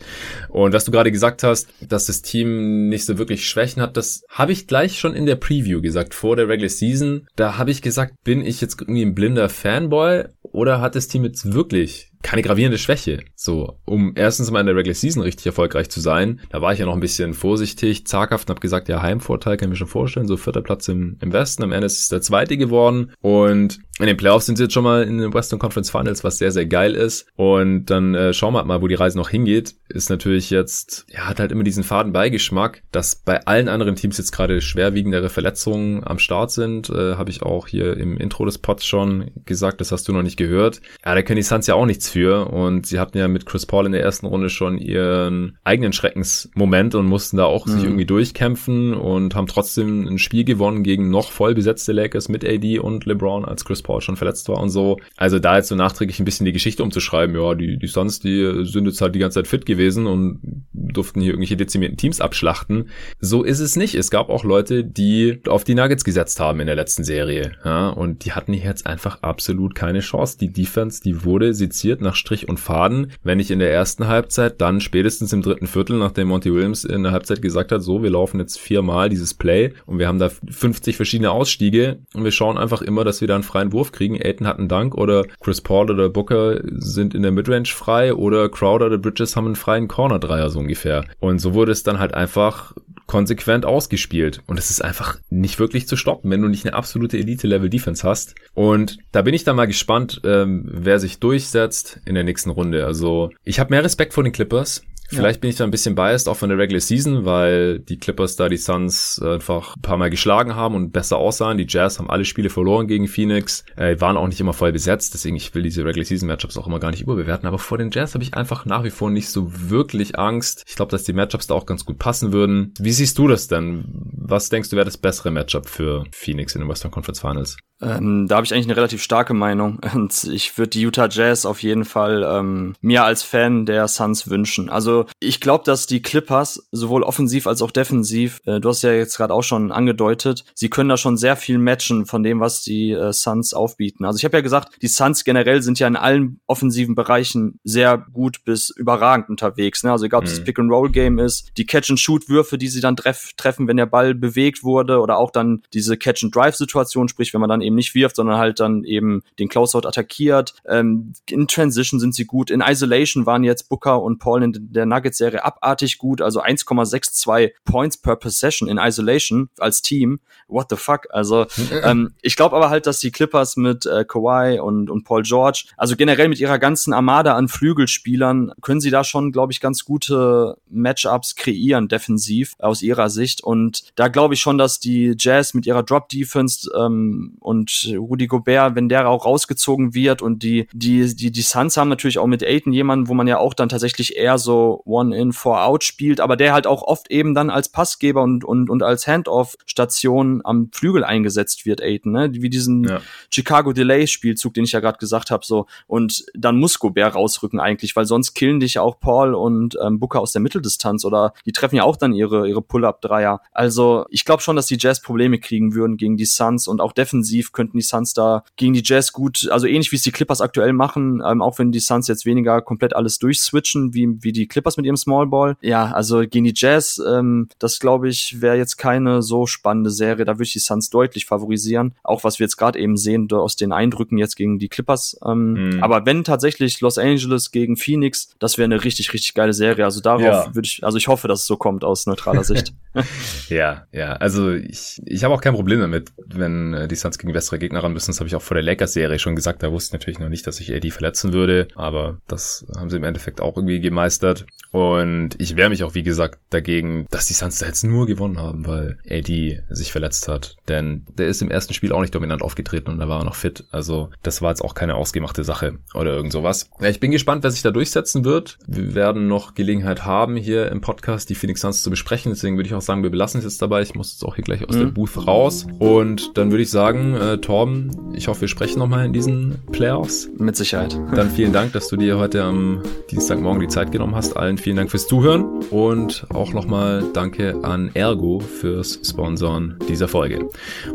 Und was du gerade gesagt hast, dass das Team nicht so wirklich Schwächen hat, das habe ich gleich schon in der Preview gesagt, vor der Regular Season. Da habe ich gesagt, bin ich jetzt irgendwie ein blinder Fanboy oder hat das Team jetzt wirklich keine gravierende Schwäche. So, um erstens mal in der Regular Season richtig erfolgreich zu sein. Da war ich ja noch ein bisschen vorsichtig, zaghaft und habe gesagt, ja, Heimvorteil kann ich mir schon vorstellen. So vierter Platz im, im Westen. Am Ende ist es der zweite geworden. Und in den Playoffs sind sie jetzt schon mal in den Western Conference Finals, was sehr, sehr geil ist. Und dann äh, schauen wir halt mal, wo die Reise noch hingeht. Ist natürlich jetzt, ja, hat halt immer diesen faden Beigeschmack, dass bei allen anderen Teams jetzt gerade schwerwiegendere Verletzungen am Start sind. Äh, Habe ich auch hier im Intro des Pods schon gesagt, das hast du noch nicht gehört. Ja, da können die Suns ja auch nichts für. Und sie hatten ja mit Chris Paul in der ersten Runde schon ihren eigenen Schreckensmoment und mussten da auch mhm. sich irgendwie durchkämpfen und haben trotzdem ein Spiel gewonnen gegen noch voll besetzte Lakers mit AD und LeBron, als Chris Paul schon verletzt war und so. Also da jetzt so nachträglich ein bisschen die Geschichte umzuschreiben, ja, die, die Suns, die sind jetzt halt die ganze Zeit fit gewesen und durften hier irgendwelche dezimierten Teams abschlachten. So ist es nicht. Es gab auch Leute, die auf die Nuggets gesetzt haben in der letzten Serie. Ja, und die hatten hier jetzt einfach absolut keine Chance. Die Defense, die wurde seziert nach Strich und Faden. Wenn nicht in der ersten Halbzeit, dann spätestens im dritten Viertel, nachdem Monty Williams in der Halbzeit gesagt hat, so, wir laufen jetzt viermal dieses Play und wir haben da 50 verschiedene Ausstiege und wir schauen einfach immer, dass wir da einen freien Wurf kriegen. Aiton hat einen Dank oder Chris Paul oder Booker sind in der Midrange frei oder Crowder oder Bridges haben einen freien Corner-Dreier so ungefähr. Und so wurde es dann halt einfach konsequent ausgespielt. Und es ist einfach nicht wirklich zu stoppen, wenn du nicht eine absolute Elite-Level-Defense hast. Und da bin ich dann mal gespannt, ähm, wer sich durchsetzt in der nächsten Runde. Also ich habe mehr Respekt vor den Clippers. Vielleicht ja. bin ich da ein bisschen biased, auch von der Regular Season, weil die Clippers da die Suns einfach ein paar Mal geschlagen haben und besser aussahen. Die Jazz haben alle Spiele verloren gegen Phoenix, äh, waren auch nicht immer voll besetzt, deswegen ich will diese Regular Season Matchups auch immer gar nicht überbewerten. Aber vor den Jazz habe ich einfach nach wie vor nicht so wirklich Angst. Ich glaube, dass die Matchups da auch ganz gut passen würden. Wie siehst du das denn? Was denkst du wäre das bessere Matchup für Phoenix in den Western Conference Finals? Ähm, da habe ich eigentlich eine relativ starke Meinung und ich würde die Utah Jazz auf jeden Fall ähm, mir als Fan der Suns wünschen. Also ich glaube, dass die Clippers sowohl offensiv als auch defensiv, äh, du hast ja jetzt gerade auch schon angedeutet, sie können da schon sehr viel matchen von dem, was die äh, Suns aufbieten. Also ich habe ja gesagt, die Suns generell sind ja in allen offensiven Bereichen sehr gut bis überragend unterwegs. Ne? Also egal, ob mhm. das Pick-and-Roll-Game ist, die Catch-and-Shoot-Würfe, die sie dann treff treffen, wenn der Ball bewegt wurde oder auch dann diese Catch-and-Drive-Situation, sprich, wenn man dann eben nicht wirft, sondern halt dann eben den Closeout attackiert. Ähm, in Transition sind sie gut. In Isolation waren jetzt Booker und Paul in der Nuggets-Serie abartig gut. Also 1,62 Points per Possession in Isolation als Team. What the fuck? Also ähm, ich glaube aber halt, dass die Clippers mit äh, Kawhi und, und Paul George, also generell mit ihrer ganzen Armada an Flügelspielern, können sie da schon, glaube ich, ganz gute Matchups kreieren, defensiv aus ihrer Sicht. Und da glaube ich schon, dass die Jazz mit ihrer Drop-Defense ähm, und Rudy Gobert, wenn der auch rausgezogen wird und die, die, die, die Suns haben natürlich auch mit Aiton jemanden, wo man ja auch dann tatsächlich eher so One-In, Four-Out spielt, aber der halt auch oft eben dann als Passgeber und, und, und als Handoff-Station am Flügel eingesetzt wird, Aiton, ne? Wie diesen ja. Chicago Delay-Spielzug, den ich ja gerade gesagt habe, so. Und dann muss Gobert rausrücken eigentlich, weil sonst killen dich ja auch Paul und ähm, Booker aus der Mitteldistanz oder die treffen ja auch dann ihre, ihre Pull-Up-Dreier. Also ich glaube schon, dass die Jazz Probleme kriegen würden gegen die Suns und auch defensiv könnten die Suns da gegen die Jazz gut, also ähnlich wie es die Clippers aktuell machen, ähm, auch wenn die Suns jetzt weniger komplett alles durchswitchen, wie, wie die Clippers mit ihrem Small Ball. Ja, also gegen die Jazz, ähm, das glaube ich, wäre jetzt keine so spannende Serie. Da würde ich die Suns deutlich favorisieren. Auch was wir jetzt gerade eben sehen aus den Eindrücken jetzt gegen die Clippers. Ähm, mhm. Aber wenn tatsächlich Los Angeles gegen Phoenix, das wäre eine richtig, richtig geile Serie. Also darauf ja. würde ich, also ich hoffe, dass es so kommt aus neutraler Sicht. ja, ja. Also ich, ich habe auch kein Problem damit, wenn äh, die Suns gegen bessere Gegner ran müssen. Das habe ich auch vor der Lakers-Serie schon gesagt. Da wusste ich natürlich noch nicht, dass ich AD verletzen würde. Aber das haben sie im Endeffekt auch irgendwie gemeistert. Und ich wehre mich auch, wie gesagt, dagegen, dass die Suns da jetzt nur gewonnen haben, weil AD sich verletzt hat. Denn der ist im ersten Spiel auch nicht dominant aufgetreten und da war er noch fit. Also das war jetzt auch keine ausgemachte Sache oder irgend sowas. Ja, ich bin gespannt, wer sich da durchsetzen wird. Wir werden noch Gelegenheit haben, hier im Podcast die Phoenix Suns zu besprechen. Deswegen würde ich auch sagen, wir belassen es jetzt dabei. Ich muss jetzt auch hier gleich aus mhm. der Booth raus. Und dann würde ich sagen, Äh, Torben, ich hoffe, wir sprechen nochmal in diesen Playoffs. Mit Sicherheit. Dann vielen Dank, dass du dir heute am Dienstagmorgen die Zeit genommen hast. Allen vielen Dank fürs Zuhören und auch nochmal danke an Ergo fürs Sponsoren dieser Folge.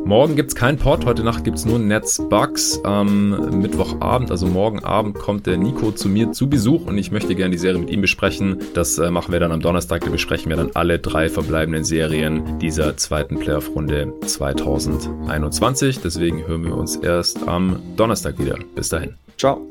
Morgen gibt's keinen Pod, heute Nacht gibt's nur Nets Bugs. Am Mittwochabend, also morgen Abend, kommt der Nico zu mir zu Besuch und ich möchte gerne die Serie mit ihm besprechen. Das äh, machen wir dann am Donnerstag. Da besprechen wir dann alle drei verbleibenden Serien dieser zweiten Playoff-Runde 2021. Deswegen hören wir uns erst am Donnerstag wieder. Bis dahin. Ciao.